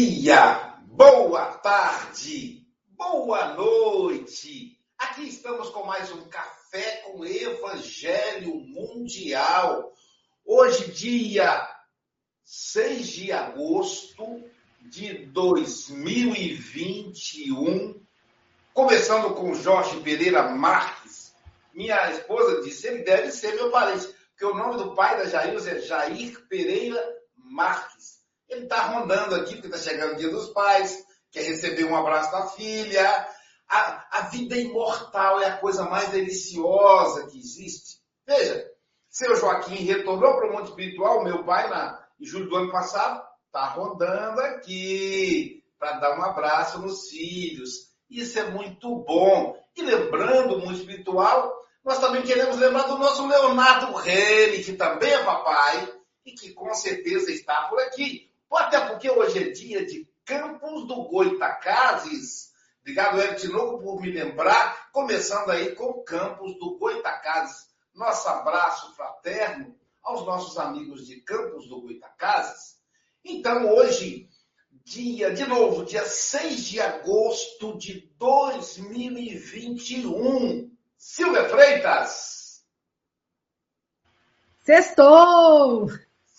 Dia, boa tarde, boa noite. Aqui estamos com mais um Café com Evangelho Mundial. Hoje, dia 6 de agosto de 2021. Começando com Jorge Pereira Marques. Minha esposa disse: ele deve ser meu parente, porque o nome do pai da Jair é Jair Pereira Marques. Está rondando aqui, porque está chegando o dia dos pais, quer receber um abraço da filha. A, a vida imortal é a coisa mais deliciosa que existe. Veja, seu Joaquim retornou para o mundo espiritual, meu pai, na, em julho do ano passado, está rondando aqui para dar um abraço nos filhos. Isso é muito bom. E lembrando o mundo espiritual, nós também queremos lembrar do nosso Leonardo Rene, que também é papai e que com certeza está por aqui. Até porque hoje é dia de Campos do Goitacazes. Obrigado, Hélio Tinoco, por me lembrar. Começando aí com Campos do Goitacazes. Nosso abraço fraterno aos nossos amigos de Campos do Goitacazes. Então, hoje, dia, de novo, dia 6 de agosto de 2021. Silvia Freitas. Sextou!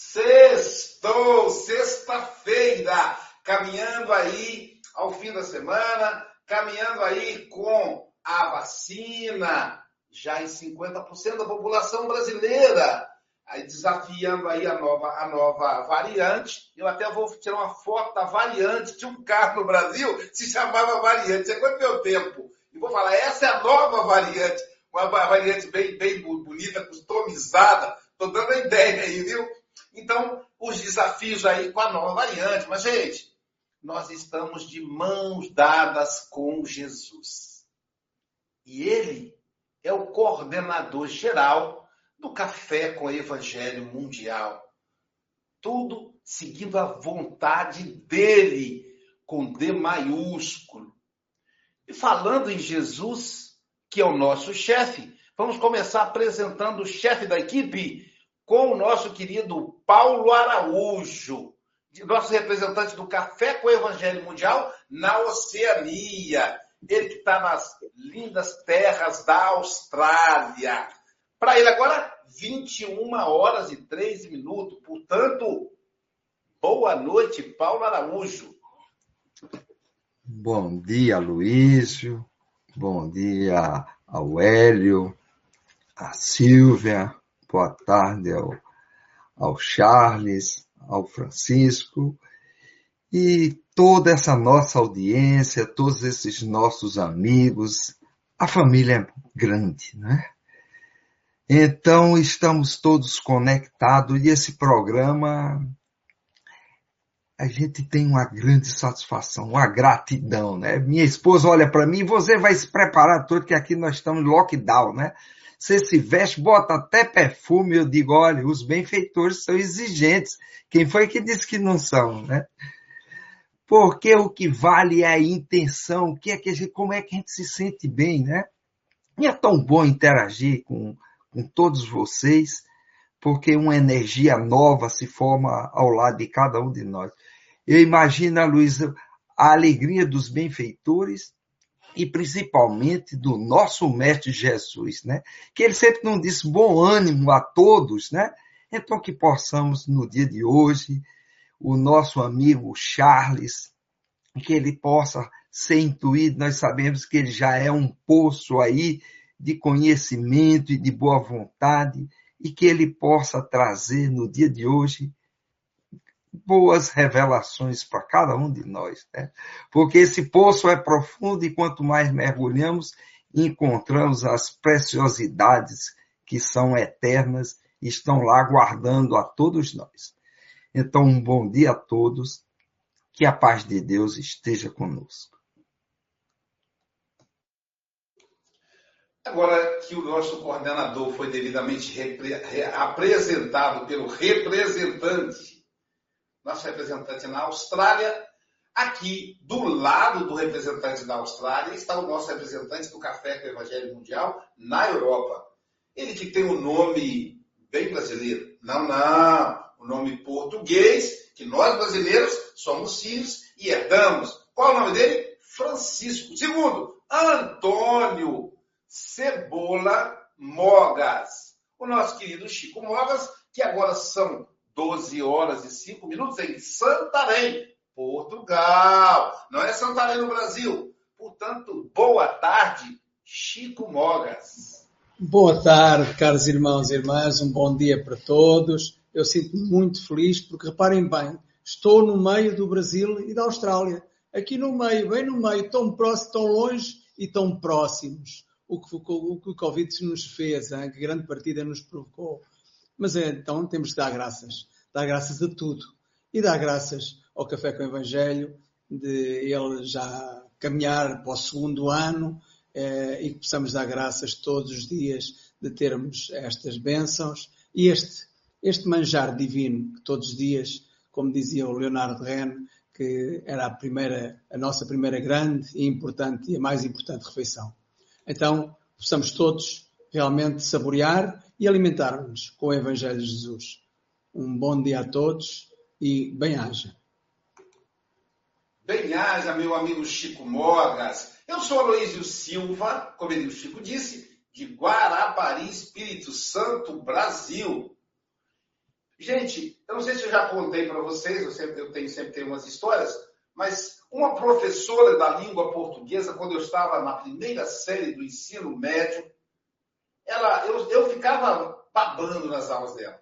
Sextou, sexta-feira, caminhando aí ao fim da semana, caminhando aí com a vacina, já em 50% da população brasileira, aí desafiando aí a nova, a nova variante. Eu até vou tirar uma foto da variante. Tinha um carro no Brasil se chamava variante. É quanto meu tempo? E vou falar, essa é a nova variante. Uma variante bem, bem bonita, customizada. Estou dando a ideia aí, viu? Então, os desafios aí com a nova variante. Mas, gente, nós estamos de mãos dadas com Jesus. E ele é o coordenador geral do Café com Evangelho Mundial. Tudo seguindo a vontade dele, com D maiúsculo. E falando em Jesus, que é o nosso chefe, vamos começar apresentando o chefe da equipe, com o nosso querido Paulo Araújo, nosso representante do Café com o Evangelho Mundial na Oceania. Ele que está nas lindas terras da Austrália. Para ele agora, 21 horas e 3 minutos. Portanto, boa noite, Paulo Araújo. Bom dia, Luísio. Bom dia ao Hélio, a Silvia, boa tarde ao, ao Charles, ao Francisco e toda essa nossa audiência, todos esses nossos amigos, a família é grande, né? Então estamos todos conectados e esse programa a gente tem uma grande satisfação, uma gratidão, né? Minha esposa olha para mim, você vai se preparar todo que aqui nós estamos em lockdown, né? Você se veste, bota até perfume. Eu digo, olha, os benfeitores são exigentes. Quem foi que disse que não são, né? Porque o que vale é a intenção, o que é que gente, como é que a gente se sente bem, né? E é tão bom interagir com, com todos vocês, porque uma energia nova se forma ao lado de cada um de nós. Eu imagino, Luísa, a alegria dos benfeitores e principalmente do nosso mestre Jesus, né? Que ele sempre nos disse bom ânimo a todos, né? Então que possamos no dia de hoje o nosso amigo Charles que ele possa ser intuído, nós sabemos que ele já é um poço aí de conhecimento e de boa vontade e que ele possa trazer no dia de hoje boas revelações para cada um de nós, né? Porque esse poço é profundo e quanto mais mergulhamos, encontramos as preciosidades que são eternas e estão lá guardando a todos nós. Então, um bom dia a todos, que a paz de Deus esteja conosco. Agora que o nosso coordenador foi devidamente apresentado pelo representante nosso representante na Austrália. Aqui, do lado do representante da Austrália, está o nosso representante do Café com o Evangelho Mundial na Europa. Ele que tem um nome bem brasileiro. Não, não. o nome português, que nós brasileiros somos filhos e herdamos. Qual é o nome dele? Francisco. Segundo, Antônio Cebola Mogas. O nosso querido Chico Mogas, que agora são 12 horas e 5 minutos em Santarém, Portugal. Não é Santarém no Brasil. Portanto, boa tarde, Chico Mogas. Boa tarde, caros irmãos e irmãs. Um bom dia para todos. Eu sinto-me muito feliz porque, reparem bem, estou no meio do Brasil e da Austrália. Aqui no meio, bem no meio, tão próximo, tão longe e tão próximos. O que o, que o Covid nos fez, hein? que grande partida nos provocou. Mas então temos que dar graças. Dar graças a tudo. E dar graças ao Café com o Evangelho, de ele já caminhar para o segundo ano eh, e que possamos dar graças todos os dias de termos estas bênçãos e este, este manjar divino que todos os dias, como dizia o Leonardo Ren, que era a primeira, a nossa primeira grande e importante e a mais importante refeição. Então, possamos todos realmente saborear e alimentar-nos com o Evangelho de Jesus. Um bom dia a todos e bem-haja. Bem-haja, meu amigo Chico Mogas. Eu sou Aloísio Silva, como ele, o Chico disse, de Guarapari, Espírito Santo, Brasil. Gente, eu não sei se eu já contei para vocês, eu, sempre, eu tenho, sempre tenho umas histórias, mas uma professora da língua portuguesa, quando eu estava na primeira série do ensino médio, ela, eu, eu ficava babando nas aulas dela.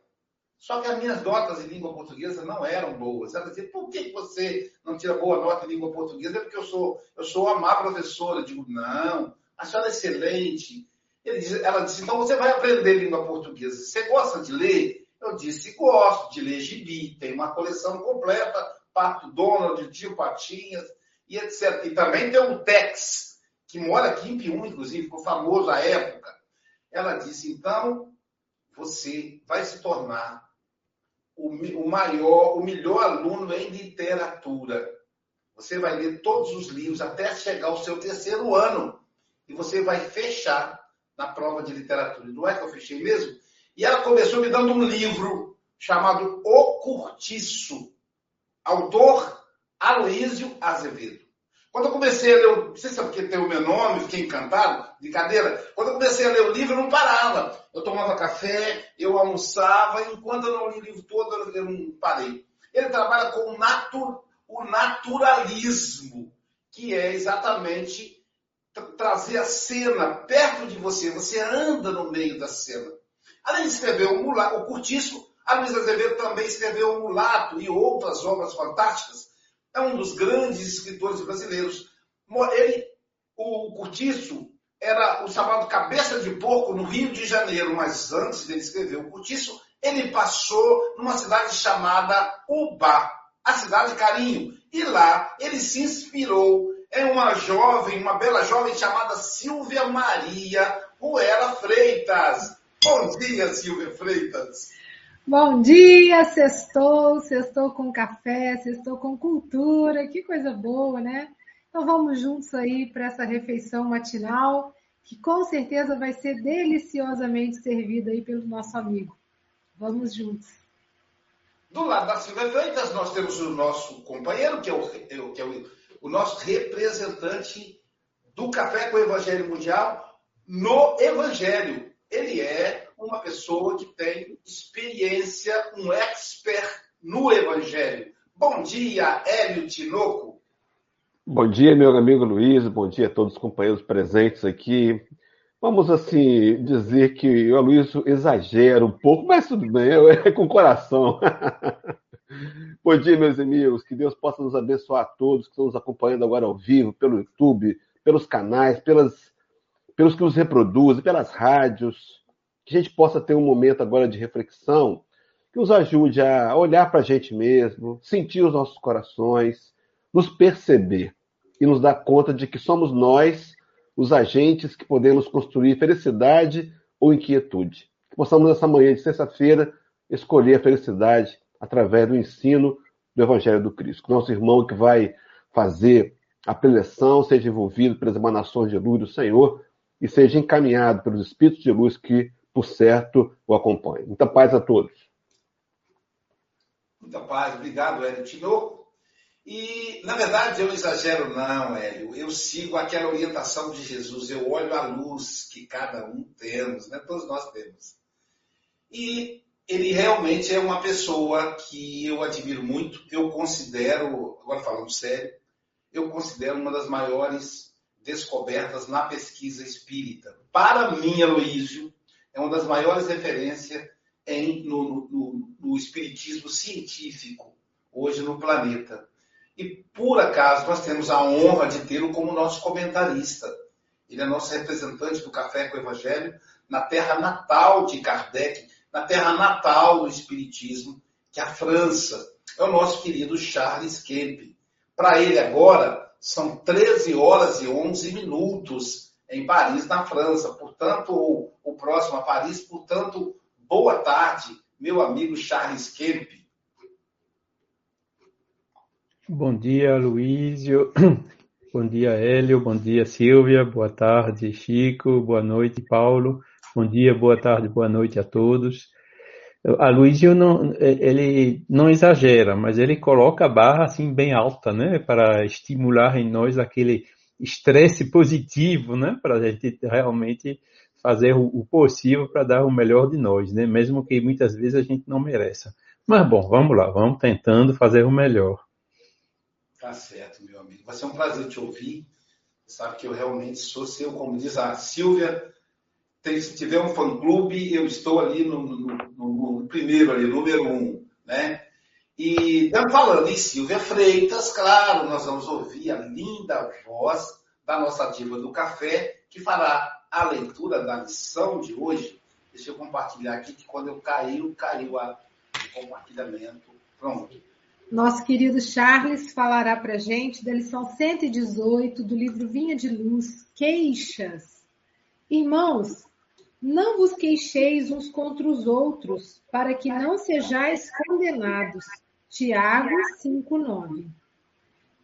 Só que as minhas notas em língua portuguesa não eram boas. Ela dizia, por que você não tira boa nota em língua portuguesa? É porque eu sou, eu sou a má professora. Eu digo, não, a senhora é excelente. ela disse, então você vai aprender língua portuguesa. Você gosta de ler? Eu disse, gosto de ler gibi, tem uma coleção completa, Pato Donald, Tio Patinhas e etc. E também tem um Tex, que mora aqui em Pium, inclusive, ficou famoso à época. Ela disse, então, você vai se tornar o, o maior, o melhor aluno em literatura. Você vai ler todos os livros até chegar ao seu terceiro ano. E você vai fechar na prova de literatura. Não é que eu fechei mesmo? E ela começou me dando um livro chamado O Curtiço, autor Aloísio Azevedo. Quando eu comecei a ler, não sei se é porque tem o meu nome, fiquei encantado, de cadeira. Quando eu comecei a ler o livro, eu não parava. Eu tomava café, eu almoçava, enquanto eu não li o livro todo, eu não parei. Ele trabalha com o, natu, o naturalismo, que é exatamente trazer a cena perto de você. Você anda no meio da cena. Além de escrever o, mulato, o Curtiço, a Luísa Azevedo também escreveu o Mulato e outras obras fantásticas. É um dos grandes escritores brasileiros. Ele, o Curtiço era o chamado Cabeça de Porco no Rio de Janeiro, mas antes dele escrever o Curtiço, ele passou numa cidade chamada Ubá, a cidade Carinho. E lá ele se inspirou em uma jovem, uma bela jovem chamada Silvia Maria Ruela Freitas. Bom dia, Silvia Freitas. Bom dia, sextou, sextou com café, sextou com cultura, que coisa boa, né? Então vamos juntos aí para essa refeição matinal, que com certeza vai ser deliciosamente servida aí pelo nosso amigo. Vamos juntos. Do lado da Silvia Freitas, nós temos o nosso companheiro, que é o, que é o, o nosso representante do Café com o Evangelho Mundial no Evangelho ele é uma pessoa que tem experiência, um expert no Evangelho. Bom dia, Hélio Tinoco. Bom dia, meu amigo Luiz, bom dia a todos os companheiros presentes aqui. Vamos, assim, dizer que o Luiz exagera um pouco, mas tudo bem, é com coração. bom dia, meus amigos, que Deus possa nos abençoar a todos que estão nos acompanhando agora ao vivo, pelo YouTube, pelos canais, pelas pelos que nos reproduzem, pelas rádios, que a gente possa ter um momento agora de reflexão que nos ajude a olhar para a gente mesmo, sentir os nossos corações, nos perceber e nos dar conta de que somos nós os agentes que podemos construir felicidade ou inquietude. Que possamos, nessa manhã de sexta-feira, escolher a felicidade através do ensino do Evangelho do Cristo. Que nosso irmão que vai fazer a preleção seja envolvido pelas emanações de luz do Senhor e seja encaminhado pelos espíritos de luz que, por certo, o acompanham. Muita paz a todos. Muita paz, obrigado, Hélio Tinoco. E, na verdade, eu exagero, não, Hélio. Eu sigo aquela orientação de Jesus. Eu olho a luz que cada um temos, né? Todos nós temos. E ele realmente é uma pessoa que eu admiro muito. Eu considero, agora falando sério, eu considero uma das maiores descobertas na pesquisa espírita. Para mim, Aloísio, é uma das maiores referências em, no, no, no espiritismo científico hoje no planeta. E por acaso nós temos a honra de tê-lo como nosso comentarista. Ele é nosso representante do Café com o Evangelho na terra natal de Kardec, na terra natal do Espiritismo, que é a França. É o nosso querido Charles Kemp. Para ele agora são 13 horas e 11 minutos em Paris, na França. Portanto, o, próximo a Paris, portanto, Boa tarde, meu amigo Charles Kemp. Bom dia, Luísio. Bom dia, Hélio. Bom dia, Silvia. Boa tarde, Chico. Boa noite, Paulo. Bom dia, boa tarde, boa noite a todos. A Luísio não, ele não exagera, mas ele coloca a barra assim bem alta, né, para estimular em nós aquele estresse positivo, né, para a gente realmente fazer o, possível para dar o melhor de nós, né? Mesmo que muitas vezes a gente não mereça. Mas bom, vamos lá, vamos tentando fazer o melhor. Tá certo, meu amigo. Vai ser um prazer te ouvir. Você sabe que eu realmente sou seu, como diz a Silvia. Tem, se tiver um fã-clube, eu estou ali no, no, no, no, primeiro, ali, número um, né? E falando em Silvia Freitas, claro, nós vamos ouvir a linda voz da nossa diva do café, que fará a leitura da lição de hoje. Deixa eu compartilhar aqui que quando eu caiu, caiu o compartilhamento. Pronto. Nosso querido Charles falará para gente da lição 118 do livro Vinha de Luz, Queixas. Irmãos, não vos queixeis uns contra os outros, para que não sejais condenados. Tiago 5,9.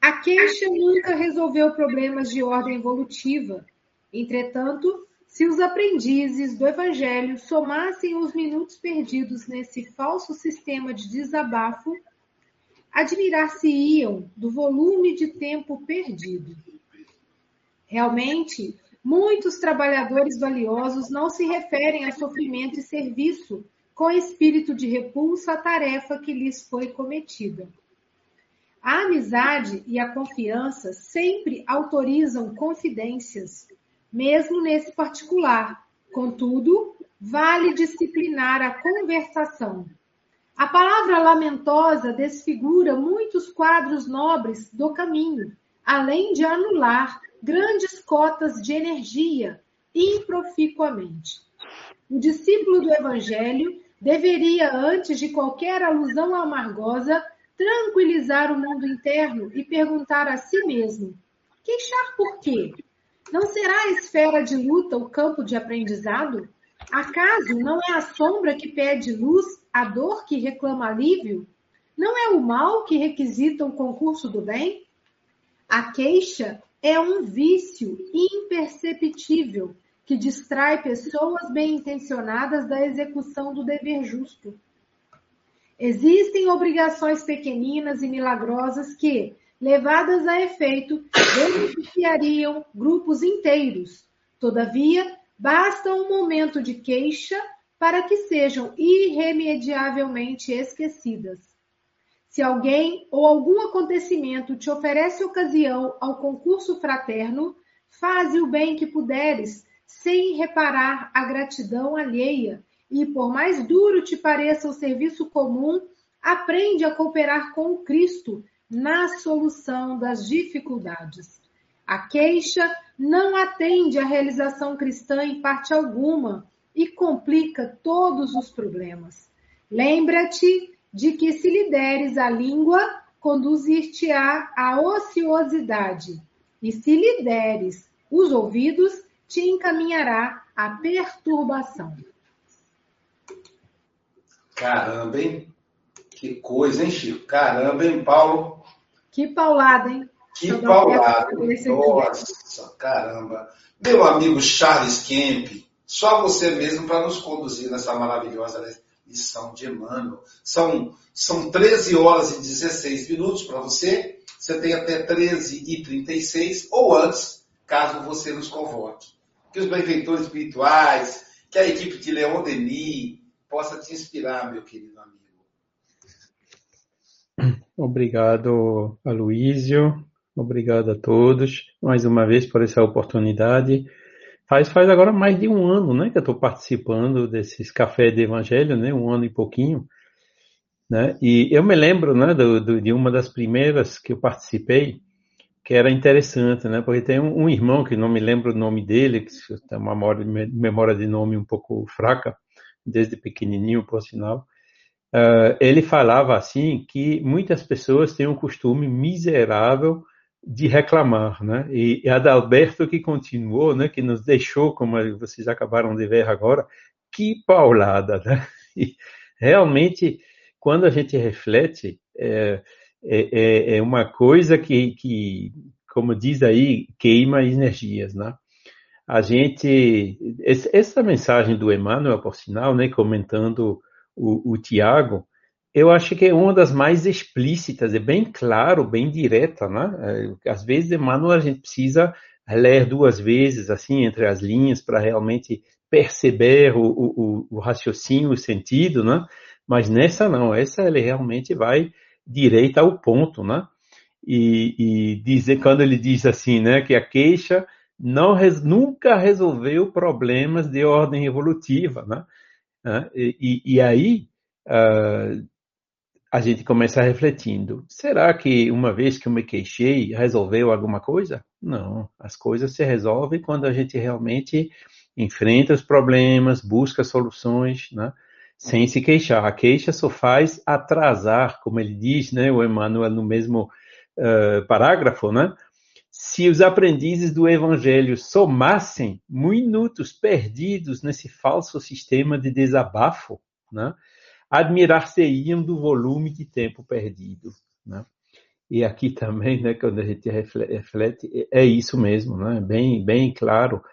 A queixa nunca resolveu problemas de ordem evolutiva, Entretanto, se os aprendizes do Evangelho somassem os minutos perdidos nesse falso sistema de desabafo, admirar-se-iam do volume de tempo perdido. Realmente, muitos trabalhadores valiosos não se referem a sofrimento e serviço com espírito de repulsa à tarefa que lhes foi cometida. A amizade e a confiança sempre autorizam confidências, mesmo nesse particular. Contudo, vale disciplinar a conversação. A palavra lamentosa desfigura muitos quadros nobres do caminho, além de anular grandes cotas de energia improficuamente. O discípulo do Evangelho deveria, antes de qualquer alusão amargosa, tranquilizar o mundo interno e perguntar a si mesmo: queixar por quê? Não será a esfera de luta o campo de aprendizado? Acaso não é a sombra que pede luz, a dor que reclama alívio? Não é o mal que requisita o concurso do bem? A queixa é um vício imperceptível que distrai pessoas bem intencionadas da execução do dever justo. Existem obrigações pequeninas e milagrosas que, levadas a efeito, beneficiariam grupos inteiros. Todavia, basta um momento de queixa para que sejam irremediavelmente esquecidas. Se alguém ou algum acontecimento te oferece ocasião ao concurso fraterno, faze o bem que puderes, sem reparar a gratidão alheia, e por mais duro te pareça o serviço comum, aprende a cooperar com o Cristo, na solução das dificuldades. A queixa não atende à realização cristã em parte alguma e complica todos os problemas. Lembra-te de que se lhe deres a língua, conduzir-te-á à ociosidade, e se lhe deres os ouvidos, te encaminhará à perturbação. Caramba, hein? Que coisa, hein, Chico? Caramba, hein, Paulo? Que paulada, hein? Que paulada. Nossa, caramba. Meu amigo Charles Kemp, só você mesmo para nos conduzir nessa maravilhosa lição de Emmanuel. São, são 13 horas e 16 minutos para você. Você tem até 13 e 36 ou antes, caso você nos convoque. Que os benfeitores espirituais, que a equipe de Leon Denis possa te inspirar, meu querido amigo. Obrigado, Aloísio. Obrigado a todos mais uma vez por essa oportunidade. Faz, faz agora mais de um ano, né, que eu estou participando desses cafés de evangelho, né, um ano e pouquinho, né, e eu me lembro, né, do, do, de uma das primeiras que eu participei, que era interessante, né, porque tem um, um irmão que não me lembro o nome dele, que tem uma memória, de nome um pouco fraca, desde pequenininho, por sinal, uh, ele falava assim que muitas pessoas têm um costume miserável de reclamar, né? E, Adalberto que continuou, né? Que nos deixou, como vocês acabaram de ver agora, que paulada, né? E realmente, quando a gente reflete, é, é, é, é uma coisa que, que, como diz aí, queima energias, né? A gente, essa mensagem do Emmanuel, por sinal, né? Comentando o, o Tiago, eu acho que é uma das mais explícitas, é bem claro, bem direta, né? É, às vezes, Emmanuel, a gente precisa ler duas vezes, assim, entre as linhas, para realmente perceber o, o, o, raciocínio, o sentido, né? Mas nessa não, essa ele realmente vai direita ao ponto, né? E, e dizer, quando ele diz assim, né, que a queixa não nunca resolveu problemas de ordem evolutiva, né? E, e aí, uh, a gente começa refletindo: será que uma vez que eu me queixei, resolveu alguma coisa? Não. As coisas se resolvem quando a gente realmente enfrenta os problemas, busca soluções, né? Sem se queixar. A queixa só faz atrasar, como ele diz, né, o Emmanuel no mesmo uh, parágrafo, né? Se os aprendizes do Evangelho somassem minutos perdidos nesse falso sistema de desabafo, né? admirar-se-iam do volume de tempo perdido. Né? E aqui também, né, quando a gente reflete, é isso mesmo, né? bem, bem claro.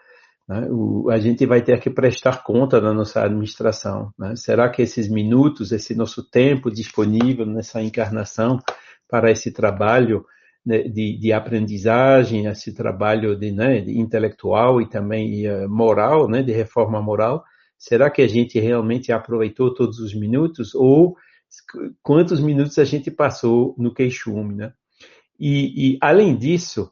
Né? O, a gente vai ter que prestar conta da nossa administração. Né? Será que esses minutos, esse nosso tempo disponível nessa encarnação para esse trabalho né, de, de, aprendizagem, esse trabalho de, né, de intelectual e também uh, moral, né, de reforma moral, será que a gente realmente aproveitou todos os minutos ou quantos minutos a gente passou no queixume, né? E, e além disso,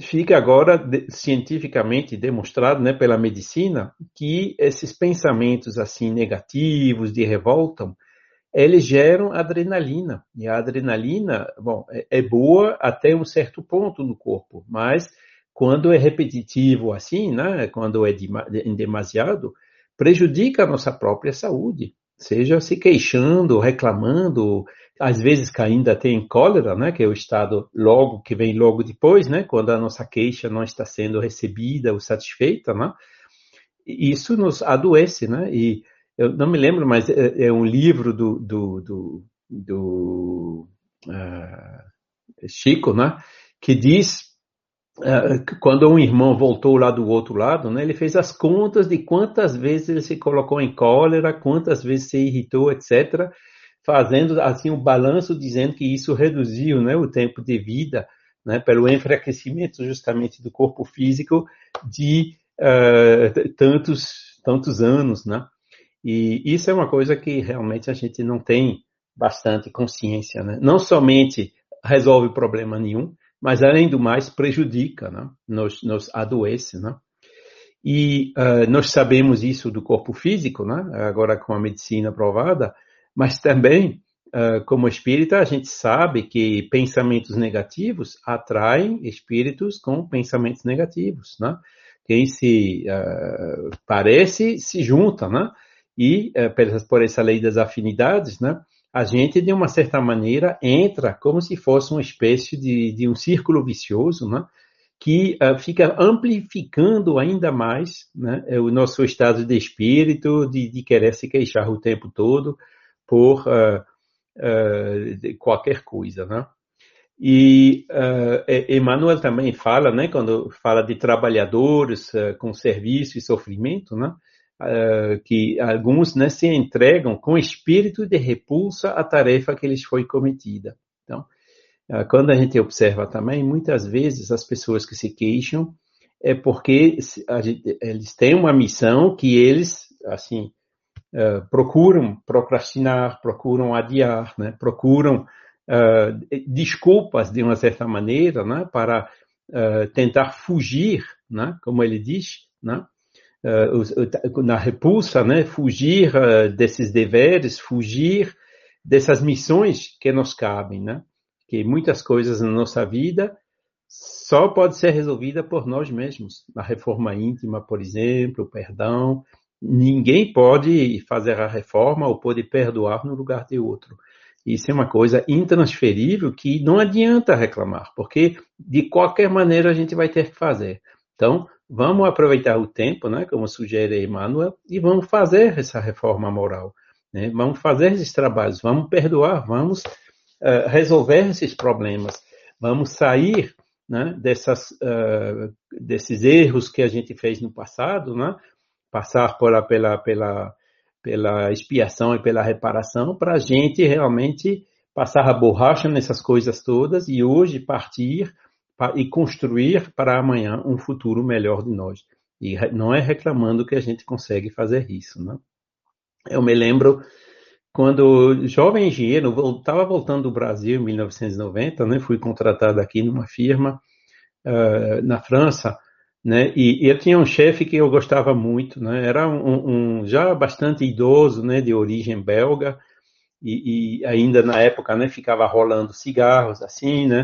fica agora cientificamente demonstrado, né, pela medicina, que esses pensamentos assim negativos de revolta, eles geram adrenalina. E a adrenalina, bom, é, é boa até um certo ponto no corpo, mas quando é repetitivo assim, né, quando é demasiado, prejudica a nossa própria saúde, seja se queixando, reclamando, às vezes caindo até em cólera, né, que é o estado logo que vem logo depois, né, quando a nossa queixa não está sendo recebida ou satisfeita, né? Isso nos adoece, né? E eu não me lembro, mas é, é um livro do, do, do, do uh, Chico, né, que diz quando um irmão voltou lá do outro lado, né, ele fez as contas de quantas vezes ele se colocou em cólera, quantas vezes se irritou, etc., fazendo assim um balanço dizendo que isso reduziu né, o tempo de vida, né, pelo enfraquecimento justamente do corpo físico de uh, tantos tantos anos, né? E isso é uma coisa que realmente a gente não tem bastante consciência, né? Não somente resolve problema nenhum, mas além do mais prejudica, né? nos, nos adoece. Né? E uh, nós sabemos isso do corpo físico, né? agora com a medicina provada, mas também, uh, como espírita, a gente sabe que pensamentos negativos atraem espíritos com pensamentos negativos. Né? Quem se uh, parece se junta, né? e por essa lei das afinidades, né? A gente, de uma certa maneira, entra como se fosse uma espécie de, de um círculo vicioso, né? que uh, fica amplificando ainda mais né, o nosso estado de espírito, de, de, querer se queixar o tempo todo por uh, uh, qualquer coisa. Né? E Emmanuel também fala, né, quando fala de trabalhadores com serviço e sofrimento, né, uh, que alguns né, se entregam com espírito de repulsa à tarefa que lhes foi cometida. Então, uh, quando a gente observa também, muitas vezes as pessoas que se queixam é porque gente, eles têm uma missão que eles, assim, uh, procuram procrastinar, procuram adiar, né? procuram desculpas de uma certa maneira, né? Para tentar fugir, né? Como ele diz, né? Uh, na repulsa, né? Fugir uh, desses deveres, fugir dessas missões que nos cabem, né? Que muitas coisas na nossa vida só pode ser resolvida por nós mesmos. A reforma íntima, por exemplo, o perdão. Ninguém pode fazer a reforma ou pode perdoar no lugar de outro. Isso é uma coisa intransferível que não adianta reclamar, porque de qualquer maneira a gente vai ter que fazer. Então, vamos aproveitar o tempo, né, como sugere Emmanuel, e vamos fazer essa reforma moral. Né? Vamos fazer esses trabalhos, vamos perdoar, vamos uh, resolver esses problemas, vamos sair né, dessas, uh, desses erros que a gente fez no passado, né? passar pela, pela, pela, pela expiação e pela reparação, para a gente realmente passar a borracha nessas coisas todas e hoje partir e construir para amanhã um futuro melhor de nós. E não é reclamando que a gente consegue fazer isso, né? Eu me lembro quando jovem engenheiro, estava voltando do Brasil em 1990, né? Fui contratado aqui numa firma uh, na França, né? E, e, eu tinha um chefe que eu gostava muito, né? Era um, um já bastante idoso, né? De origem belga e, e ainda na época, né? Ficava rolando cigarros assim, né?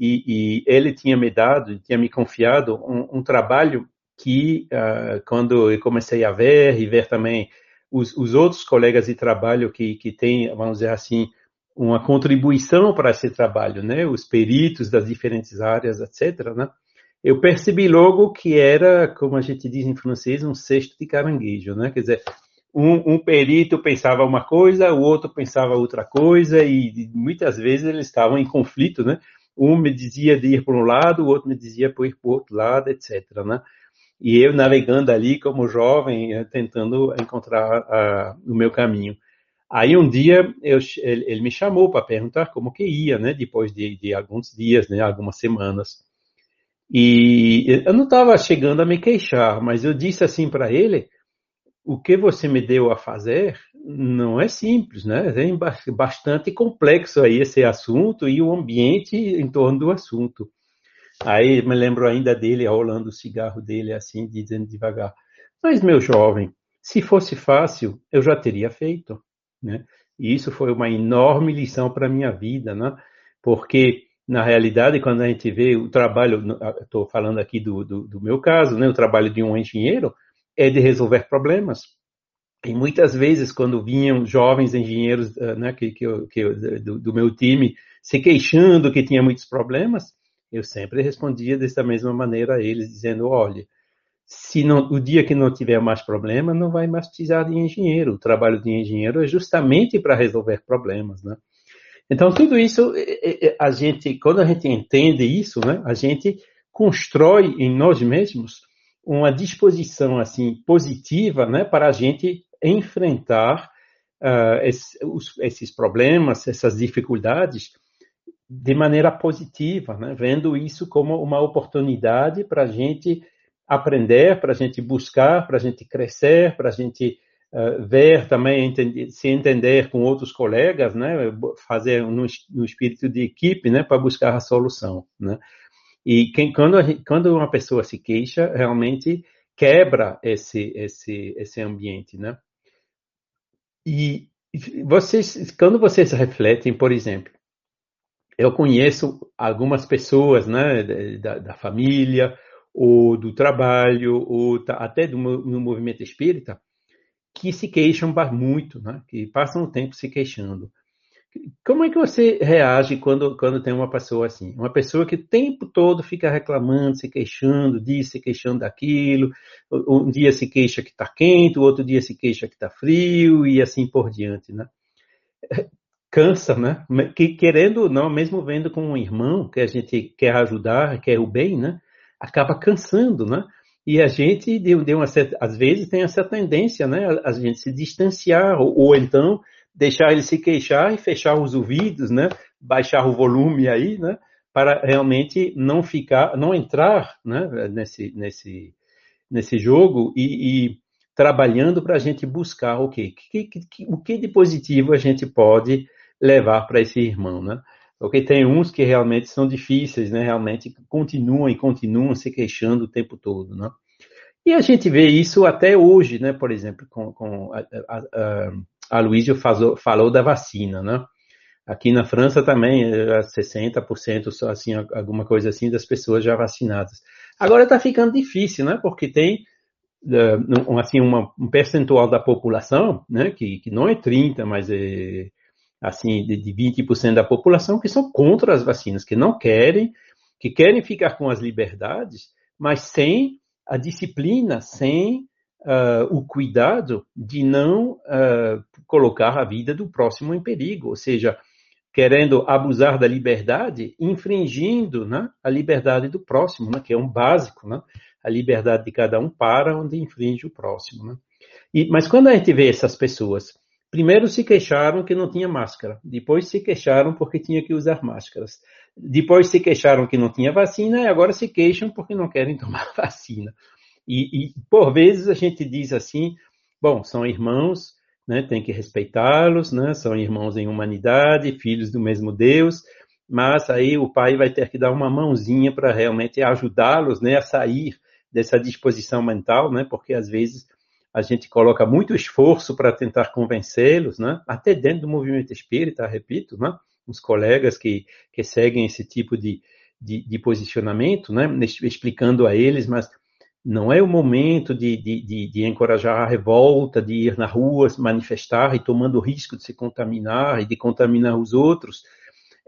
E, e ele tinha me dado, tinha me confiado um, um trabalho que, uh, quando eu comecei a ver e ver também os, os outros colegas de trabalho que, que têm, vamos dizer assim, uma contribuição para esse trabalho, né? Os peritos das diferentes áreas, etc., né? Eu percebi logo que era, como a gente diz em francês, um cesto de caranguejo, né? Quer dizer, um, um perito pensava uma coisa, o outro pensava outra coisa e muitas vezes eles estavam em conflito, né? Um me dizia de ir para um lado, o outro me dizia para ir para o outro lado, etc. Né? E eu navegando ali como jovem, eh, tentando encontrar o meu caminho. Aí um dia eu, ele, ele, me chamou para perguntar como que ia, né? Depois de, de alguns dias, né? Algumas semanas. E eu não estava chegando a me queixar, mas eu disse assim para ele: o que você me deu a fazer não é simples, né? É bastante complexo aí esse assunto e o ambiente em torno do assunto. Aí me lembro ainda dele rolando o cigarro dele assim, dizendo devagar: Mas meu jovem, se fosse fácil, eu já teria feito, né? E isso foi uma enorme lição para minha vida, né? Porque na realidade, quando a gente vê o trabalho, estou falando aqui do, do, do meu caso, né? O trabalho de um engenheiro é de resolver problemas. E muitas vezes, quando vinham jovens engenheiros eh, né, que, que, que do, do, meu time se queixando que tinha muitos problemas, eu sempre respondia dessa mesma maneira a eles, dizendo: olha, se não, o dia que não tiver mais problema, não vai mais precisar de engenheiro. O trabalho de engenheiro é justamente para resolver problemas, né? Então, tudo isso, eh, eh, a gente, quando a gente entende isso, né, a gente constrói em nós mesmos uma disposição assim positiva, né, para a gente enfrentar uh, esse, os, esses problemas, essas dificuldades de maneira positiva, né, vendo isso como uma oportunidade para a gente aprender, para a gente buscar, para a gente crescer, para a gente uh, ver também, entender, se entender com outros colegas, né, fazer no, espírito de equipe, né, para buscar a solução, né. E quem, quando, quando uma pessoa se queixa, realmente quebra esse, esse, esse ambiente, né? E vocês, quando vocês refletem, por exemplo, eu conheço algumas pessoas, né, da, da família, ou do trabalho, ou até do, no movimento espírita, que se queixam muito, né, que passam o tempo se queixando. Como é que você reage quando, quando tem uma pessoa assim? Uma pessoa que o tempo todo fica reclamando, se queixando disso, se queixando daquilo. Um dia se queixa que está quente, o outro dia se queixa que está frio e assim por diante, né? Cansa, né? Que, querendo ou não, mesmo vendo com um irmão que a gente quer ajudar, quer o bem, né? Acaba cansando, né? E a gente, deu, deu uma certa, às vezes, tem essa tendência, né? A, a gente se distanciar, ou, ou, então deixar ele se queixar e fechar os ouvidos, né? Baixar o volume aí, né? Para realmente não ficar, não entrar, né? Nesse, nesse, nesse jogo e, e trabalhando para a gente buscar o quê? Que, que, que, o que de positivo a gente pode levar para esse irmão, né? Porque tem uns que realmente são difíceis, né? Realmente continuam e continuam se queixando o tempo todo, né? E a gente vê isso até hoje, né? Por exemplo, com, com a, a, a, a falou, falou da vacina, né? Aqui na França também, 60%, é, só assim, alguma coisa assim, das pessoas já vacinadas. Agora está ficando difícil, né? Porque tem é, assim uma, um percentual da população, né? Que, que não é 30, mas é assim, de, de 20% da população que são contra as vacinas, que não querem, que querem ficar com as liberdades, mas sem a disciplina, sem uh, o cuidado de não uh, colocar a vida do próximo em perigo, ou seja, querendo abusar da liberdade, infringindo né, a liberdade do próximo, né, que é um básico, né, a liberdade de cada um para onde infringe o próximo. Né. E, mas quando a gente vê essas pessoas Primeiro se queixaram que não tinha máscara, depois se queixaram porque tinha que usar máscaras, depois se queixaram que não tinha vacina e agora se queixam porque não querem tomar vacina. E, e por vezes a gente diz assim, bom, são irmãos, né, tem que respeitá-los, né, são irmãos em humanidade, filhos do mesmo Deus, mas aí o pai vai ter que dar uma mãozinha para realmente ajudá-los, né, a sair dessa disposição mental, né, porque às vezes a gente coloca muito esforço para tentar convencê-los, né? até dentro do movimento espírita, repito, né? os colegas que, que seguem esse tipo de, de, de posicionamento, né? explicando a eles, mas não é o momento de, de, de, de, encorajar a revolta, de ir na rua se manifestar e tomando o risco de se contaminar e de contaminar os outros.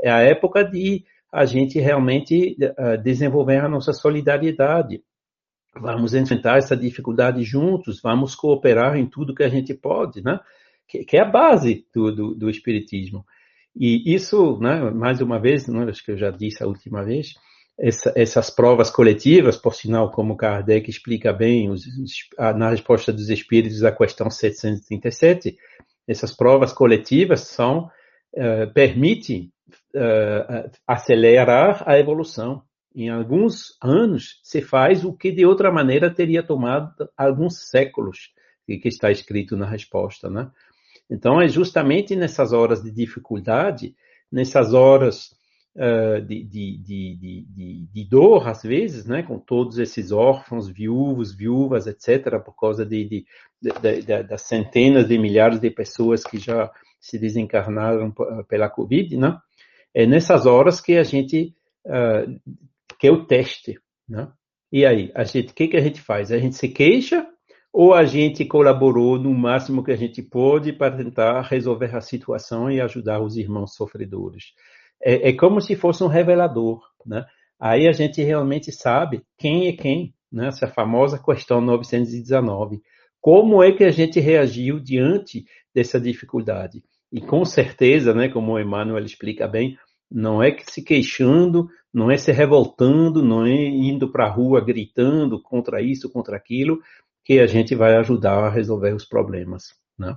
É a época de a gente realmente uh, desenvolver a nossa solidariedade. Vamos enfrentar essa dificuldade juntos, vamos cooperar em tudo que a gente pode, né? Que, que é a base do, do, do, Espiritismo. E isso, né, mais uma vez, né, acho que eu já disse a última vez, essa, essas provas coletivas, por sinal, como Kardec explica bem os, na resposta dos Espíritos à questão 737, essas provas coletivas são, uh, permitem uh, acelerar a evolução em alguns anos, se faz o que de outra maneira teria tomado alguns séculos, que está escrito na resposta, né? Então, é justamente nessas horas de dificuldade, nessas horas uh, de, de, de, de, dor, às vezes, né, com todos esses órfãos, viúvos, viúvas, etc., por causa de, das centenas de milhares de pessoas que já se desencarnaram pela Covid, né? É nessas horas que a gente uh, que é o teste, né? E aí, a gente, o que, que a gente faz? A gente se queixa ou a gente colaborou no máximo que a gente pôde para tentar resolver a situação e ajudar os irmãos sofredores? É, é como se fosse um revelador, né? Aí a gente realmente sabe quem é quem, né? Essa famosa questão 919. Como é que a gente reagiu diante dessa dificuldade? E com certeza, né, como o Emmanuel explica bem, não é que se queixando, não é se revoltando, não é indo para a rua gritando contra isso, contra aquilo, que a gente vai ajudar a resolver os problemas. Né?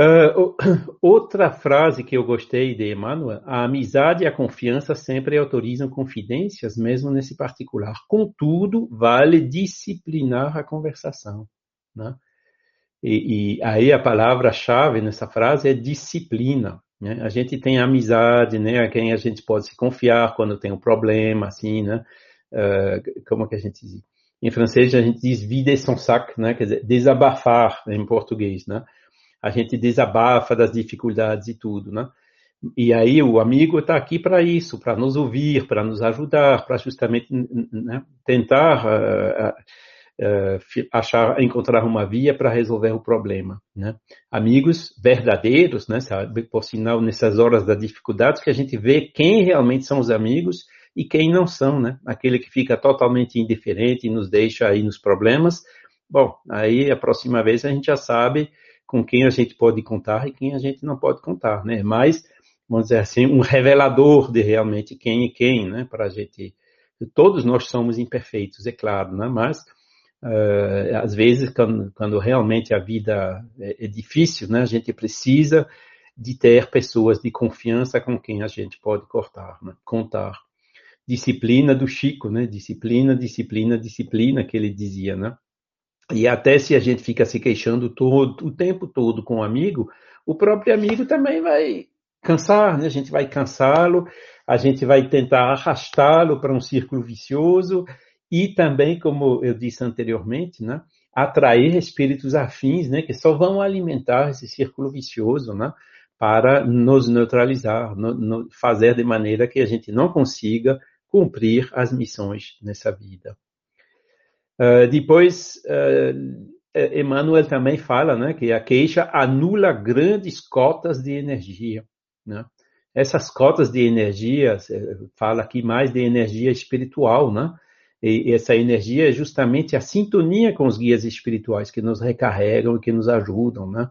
Uh, outra frase que eu gostei de Emmanuel, a amizade e a confiança sempre autorizam confidências, mesmo nesse particular. Contudo, vale disciplinar a conversação. Né? E, e aí a palavra-chave nessa frase é disciplina. Né? A gente tem amizade, né? A quem a gente pode se confiar quando tem um problema, assim, né? Uh, como que a gente diz? Em francês a gente diz vider son sac, né? Quer dizer, desabafar em português, né? A gente desabafa das dificuldades e tudo, né? E aí o amigo está aqui para isso, para nos ouvir, para nos ajudar, para justamente né, tentar uh, uh, achar, encontrar uma via para resolver o problema. Né? Amigos verdadeiros, né, sabe? por sinal, nessas horas da dificuldade, que a gente vê quem realmente são os amigos e quem não são, né? Aquele que fica totalmente indiferente e nos deixa aí nos problemas. Bom, aí a próxima vez a gente já sabe com quem a gente pode contar e quem a gente não pode contar, né? Mas, vamos dizer assim, um revelador de realmente quem é quem, né? Para a gente Todos nós somos imperfeitos, é claro, né? mas uh, às vezes, quando, quando, realmente a vida é, é, difícil, né? a gente precisa de ter pessoas de confiança com quem a gente pode cortar, né? contar. Disciplina do Chico, né? Disciplina, disciplina, disciplina, que ele dizia, né? E até se a gente fica se queixando todo, o tempo todo com o um amigo, o próprio amigo também vai cansar, né? A gente vai cansá-lo, a gente vai tentar arrastá-lo para um círculo vicioso e também, como eu disse anteriormente, né? Atrair espíritos afins, né? Que só vão alimentar esse círculo vicioso, né? Para nos neutralizar, no, no, fazer de maneira que a gente não consiga cumprir as missões nessa vida. Uh, depois, uh, Emmanuel também fala né, que a queixa anula grandes cotas de energia. Né? Essas cotas de energia, fala aqui mais de energia espiritual, né? E essa energia é justamente a sintonia com os guias espirituais que nos recarregam e que nos ajudam, né?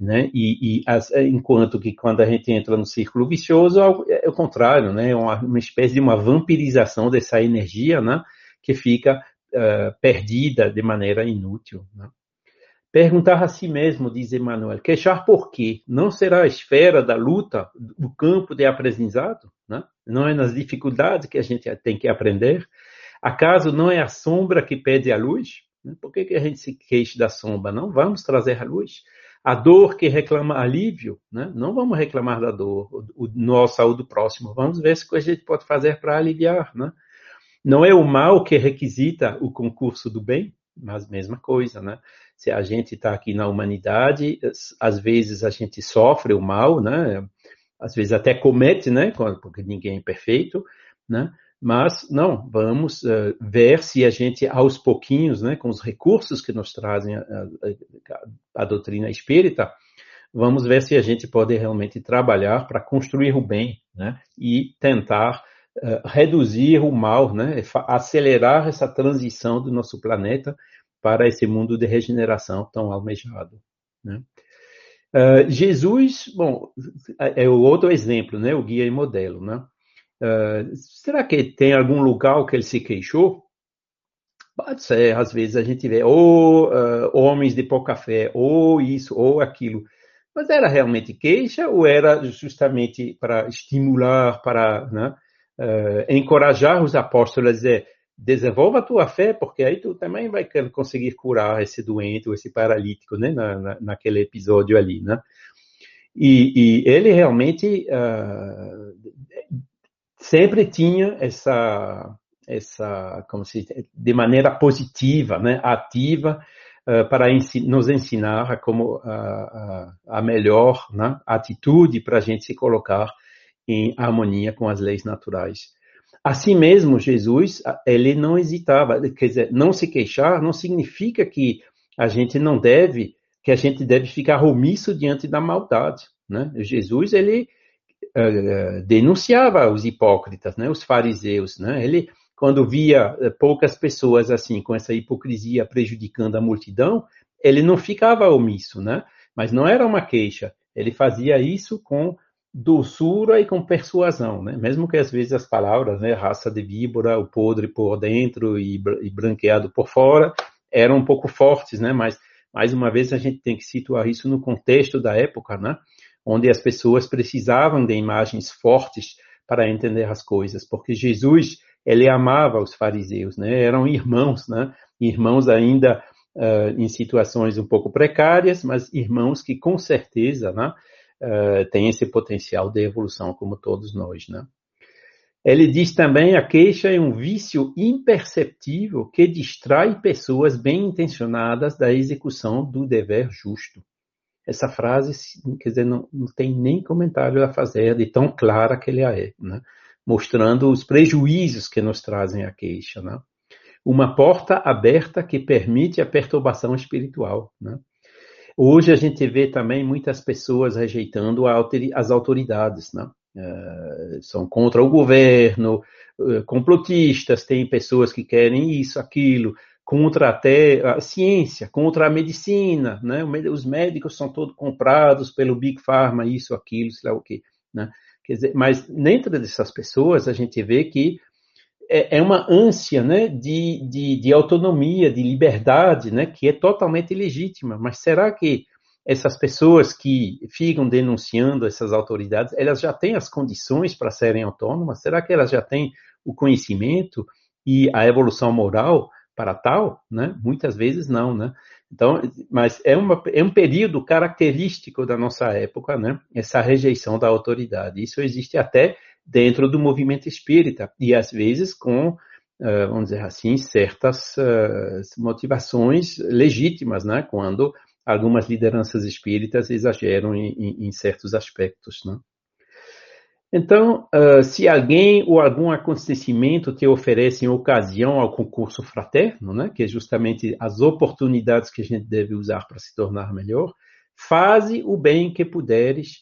né? E, e as, enquanto que quando a gente entra no círculo vicioso é, é o contrário, né? É uma, uma espécie de uma vampirização dessa energia, né? Que fica uh, perdida de maneira inútil. Né? Perguntar a si mesmo, diz Emmanuel, queixar por quê? Não será a esfera da luta, do campo de aprendizado? Né? Não é nas dificuldades que a gente tem que aprender? Acaso não é a sombra que pede a luz? Por que, que a gente se queixa da sombra? Não vamos trazer a luz. A dor que reclama alívio, né? não vamos reclamar da dor, o, nosso saúde próximo. Vamos ver se a gente pode fazer para aliviar. Né? Não é o mal que requisita o concurso do bem, mas mesma coisa, né? Se a gente está aqui na humanidade, às vezes a gente sofre o mal, né? Às vezes até comete, né? Porque ninguém é perfeito, né? Mas não, vamos uh, ver se a gente, aos pouquinhos, né, com os recursos que nos trazem a, a, a doutrina espírita, vamos ver se a gente pode realmente trabalhar para construir o bem, né? E tentar reduzir o mal, né? Acelerar essa transição do nosso planeta para esse mundo de regeneração tão almejado. Né? Uh, Jesus, bom, é o outro exemplo, né? O guia e modelo, né? Uh, será que tem algum lugar que ele se queixou? Pode ser, às vezes a gente vê ou uh, homens de pouca fé, ou isso, ou aquilo. Mas era realmente queixa ou era justamente para estimular, para né, uh, encorajar os apóstolos a dizer desenvolva a tua fé, porque aí tu também vai conseguir curar esse doente ou esse paralítico, né, na, na, naquele episódio ali, né? E, e ele realmente uh, sempre tinha essa, essa, como se de maneira positiva, né, ativa, uh, para nos ensinar a como a, a melhor né, atitude para a gente se colocar em harmonia com as leis naturais. Assim mesmo, Jesus, ele não hesitava, quer dizer, não se queixar não significa que a gente não deve, que a gente deve ficar omisso diante da maldade, né? Jesus, ele uh, denunciava os hipócritas, né? Os fariseus, né? Ele, quando via eh, poucas pessoas assim, com essa hipocrisia prejudicando a multidão, ele não ficava omisso, né? Mas não era uma queixa, ele fazia isso com doçura e com persuasão, né? Mesmo que às vezes as palavras, né, raça de víbora, o podre por dentro e, e branqueado por fora, eram um pouco fortes, né? Mas mais uma vez a gente tem que situar isso no contexto da época, né? Onde as pessoas precisavam de imagens fortes para entender as coisas, porque Jesus ele amava os fariseus, né? Eram irmãos, né? Irmãos ainda uh, em situações um pouco precárias, mas irmãos que com certeza, né? Uh, tem esse potencial de evolução, como todos nós, né? Ele diz também a queixa é um vício imperceptível que distrai pessoas bem intencionadas da execução do dever justo. Essa frase, quer dizer, não, não tem nem comentário a fazer de tão clara que ele é, né? mostrando os prejuízos que nos trazem a queixa. Né? Uma porta aberta que permite a perturbação espiritual. Né? Hoje a gente vê também muitas pessoas rejeitando as autoridades, né? Uh, são contra o governo, uh, complotistas, tem pessoas que querem isso, aquilo, contra até a ciência, contra a medicina, né? Os médicos são todos comprados pelo Big Pharma, isso, aquilo, sei lá o quê, né? Quer dizer, mas dentro dessas pessoas a gente vê que é, é uma ânsia né, de, de, de, autonomia, de liberdade, né, que é totalmente legítima. Mas será que essas pessoas que ficam denunciando essas autoridades, elas já têm as condições para serem autônomas? Será que elas já têm o conhecimento e a evolução moral para tal? Né? Muitas vezes não, né? Então, mas é, uma, é um período característico da nossa época, né? Essa rejeição da autoridade. Isso existe até dentro do movimento espírita e às vezes com Uh, vamos dizer assim, certas uh, motivações legítimas, né? Quando algumas lideranças espíritas exageram em, em, certos aspectos, né? Então, uh, se alguém ou algum acontecimento te oferece ocasião ao concurso fraterno, né, que é justamente as oportunidades que a gente deve usar para se tornar melhor, faze o bem que puderes,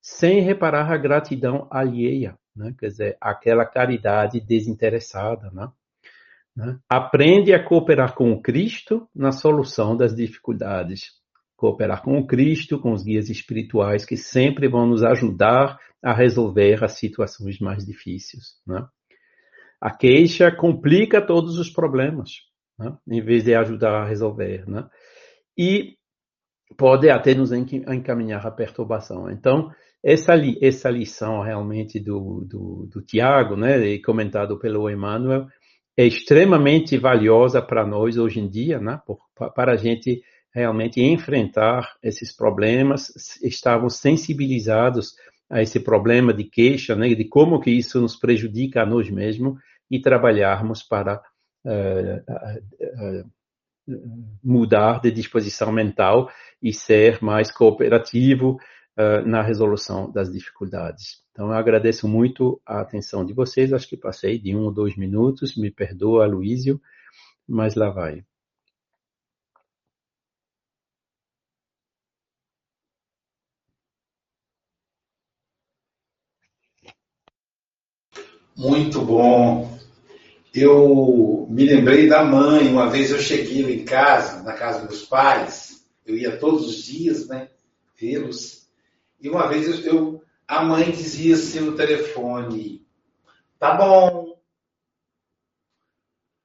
sem reparar a gratidão alheia né? quer dizer, aquela caridade desinteressada. Né? né? Aprende a cooperar com o Cristo na solução das dificuldades. Cooperar com o Cristo, com os guias espirituais que sempre vão nos ajudar a resolver as situações mais difíceis. Né? A queixa complica todos os problemas, né? em vez de ajudar a resolver. Né? E pode até nos encaminhar à perturbação. Então, essa, li, essa lição realmente do, do, do Tiago, né, comentado pelo Emmanuel, é extremamente valiosa para nós hoje em dia, né, por, para a gente realmente enfrentar esses problemas, estarmos sensibilizados a esse problema de queixa, né, de como que isso nos prejudica a nós mesmos e trabalharmos para uh, uh, mudar de disposição mental e ser mais cooperativo, uh, na resolução das dificuldades. Então, eu agradeço muito a atenção de vocês. Acho que passei de um ou dois minutos. Me perdoa, Luísio, mas lá vai. Muito bom. Eu me lembrei da mãe. Uma vez eu cheguei em casa, na casa dos meus pais. Eu ia todos os dias, né? Vê-los. E uma vez eu, a mãe dizia assim no telefone: Tá bom.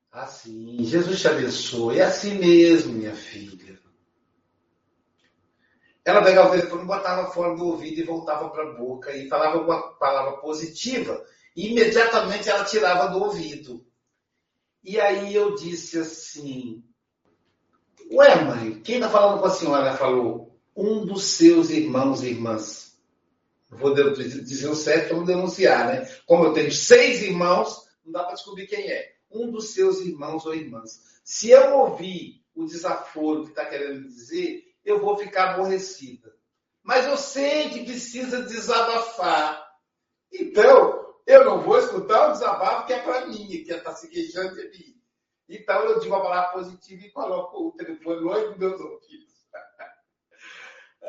Assim, Jesus te abençoe. É assim mesmo, minha filha. Ela pegava o telefone, botava fora do ouvido e voltava para a boca e falava uma palavra positiva. E imediatamente ela tirava do ouvido. E aí eu disse assim: Ué, mãe, quem está falando com a senhora? Ela falou: um dos seus irmãos e irmãs. Vou dizer o certo não denunciar, né? Como eu tenho seis irmãos, não dá para descobrir quem é. Um dos seus irmãos ou irmãs. Se eu ouvir o desaforo que está querendo dizer, eu vou ficar aborrecida. Mas eu sei que precisa desabafar. Então, eu não vou escutar o desabafo que é para mim, que está é tá se queixando de mim. Então, eu digo a palavra positiva e coloco o telefone longe dos meus ouvidos.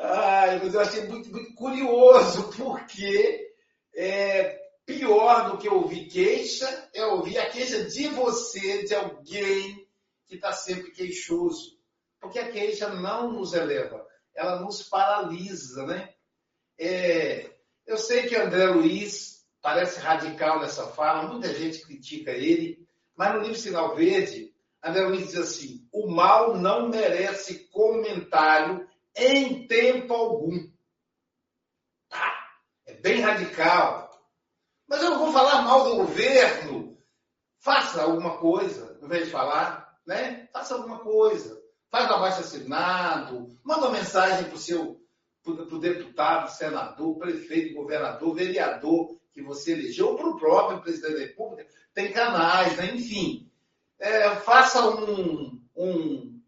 Ai, mas eu achei muito, muito curioso, porque é, pior do que ouvir queixa é ouvir a queixa de você, de alguém que está sempre queixoso. Porque a queixa não nos eleva, ela nos paralisa, né? É, eu sei que André Luiz parece radical nessa fala, muita gente critica ele, mas no livro Sinal Verde, André Luiz diz assim: o mal não merece comentário em tempo algum. Tá? É bem radical. Mas eu não vou falar mal do governo. Faça alguma coisa, ao invés de falar, né? Faça alguma coisa. Faz um abaixo assinado, manda uma mensagem para o seu pro, deputado, senador, prefeito, governador, vereador que você elegeu, ou para o próprio presidente da República. Tem canais, né? enfim. É, faça um, um,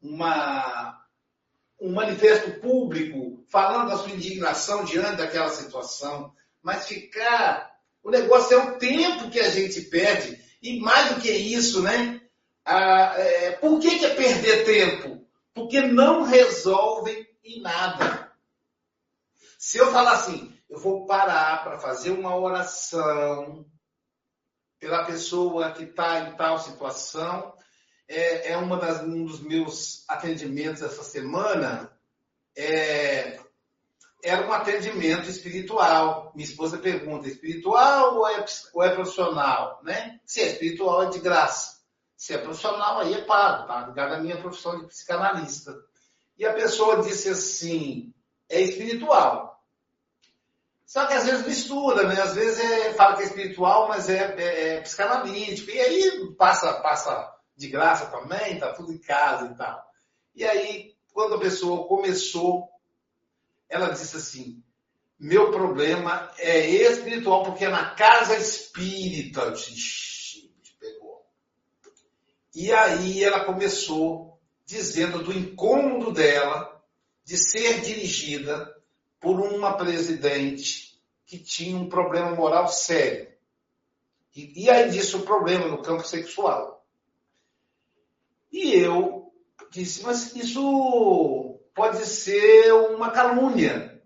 uma, um manifesto público falando da sua indignação diante daquela situação, mas ficar. O negócio é o tempo que a gente perde, e mais do que isso, né? Ah, é, por que, que é perder tempo? Porque não resolvem em nada. Se eu falar assim, eu vou parar para fazer uma oração pela pessoa que está em tal situação, é, é uma das, um dos meus atendimentos essa semana. É, era um atendimento espiritual. Minha esposa pergunta, espiritual ou é, ou é profissional? Né? Se é espiritual, é de graça. Se é profissional, aí é pago, tá? Ligado à minha profissão de psicanalista. E a pessoa disse assim, é espiritual. Só que às vezes mistura, né? Às vezes é, fala que é espiritual, mas é, é, é psicanalítico. E aí passa, passa de graça também, tá tudo em casa e tal. E aí, quando a pessoa começou ela disse assim: meu problema é espiritual, porque é na casa espírita. Eu disse, pegou. E aí ela começou dizendo do incômodo dela de ser dirigida por uma presidente que tinha um problema moral sério. E, e aí disse o problema no campo sexual. E eu disse, mas isso pode ser uma calúnia.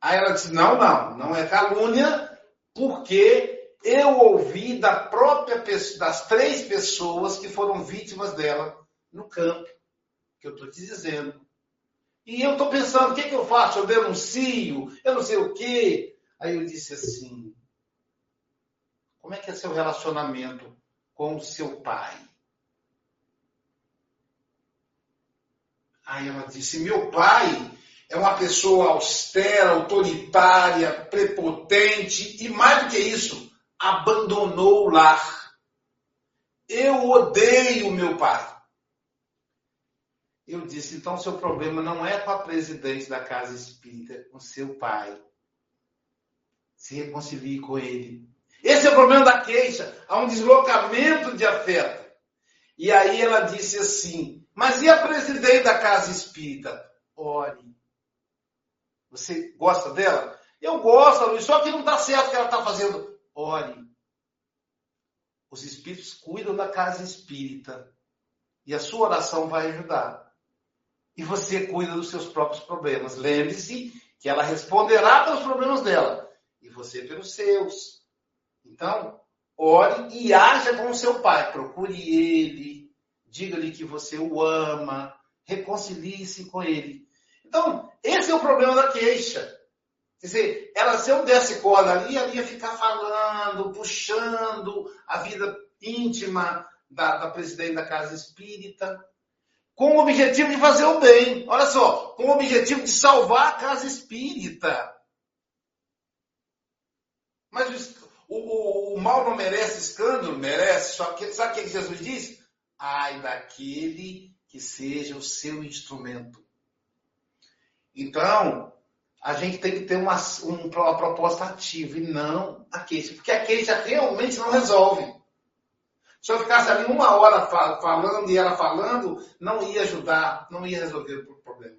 Aí ela disse: não, não, não é calúnia, porque eu ouvi da própria das três pessoas que foram vítimas dela no campo, que eu estou te dizendo. E eu estou pensando, o que, que eu faço? Eu denuncio, eu não sei o quê. Aí eu disse assim, como é que é seu relacionamento com o seu pai? Aí ela disse: Meu pai é uma pessoa austera, autoritária, prepotente e, mais do que isso, abandonou o lar. Eu odeio meu pai. Eu disse: então seu problema não é com a presidente da casa espírita, com seu pai. Se reconcilie com ele. Esse é o problema da queixa. Há um deslocamento de afeto. E aí ela disse assim: mas e a presidente da casa espírita? Ore. Você gosta dela? Eu gosto, Luiz, só que não está certo o que ela está fazendo. Ore. Os espíritos cuidam da casa espírita. E a sua oração vai ajudar. E você cuida dos seus próprios problemas. Lembre-se que ela responderá pelos problemas dela. E você pelos seus. Então, ore e haja com o seu pai. Procure ele diga-lhe que você o ama, reconcilie-se com ele. Então, esse é o problema da queixa. Quer dizer, ela, se eu desse corda ali, ela ia ficar falando, puxando a vida íntima da, da presidente da casa espírita, com o objetivo de fazer o bem. Olha só, com o objetivo de salvar a casa espírita. Mas o, o, o mal não merece escândalo? Merece. Só que, sabe o que Jesus disse? Ai daquele que seja o seu instrumento. Então, a gente tem que ter uma, uma proposta ativa e não a queixa, porque a queixa realmente não resolve. Se eu ficasse ali uma hora falando e ela falando, não ia ajudar, não ia resolver o problema.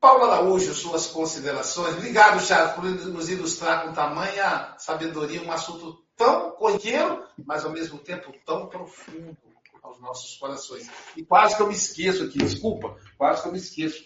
Paulo Araújo, suas considerações. Obrigado, Charles, por nos ilustrar com tamanha sabedoria um assunto tão corriqueiro, mas ao mesmo tempo tão profundo aos nossos corações. E quase que eu me esqueço aqui, desculpa, quase que eu me esqueço.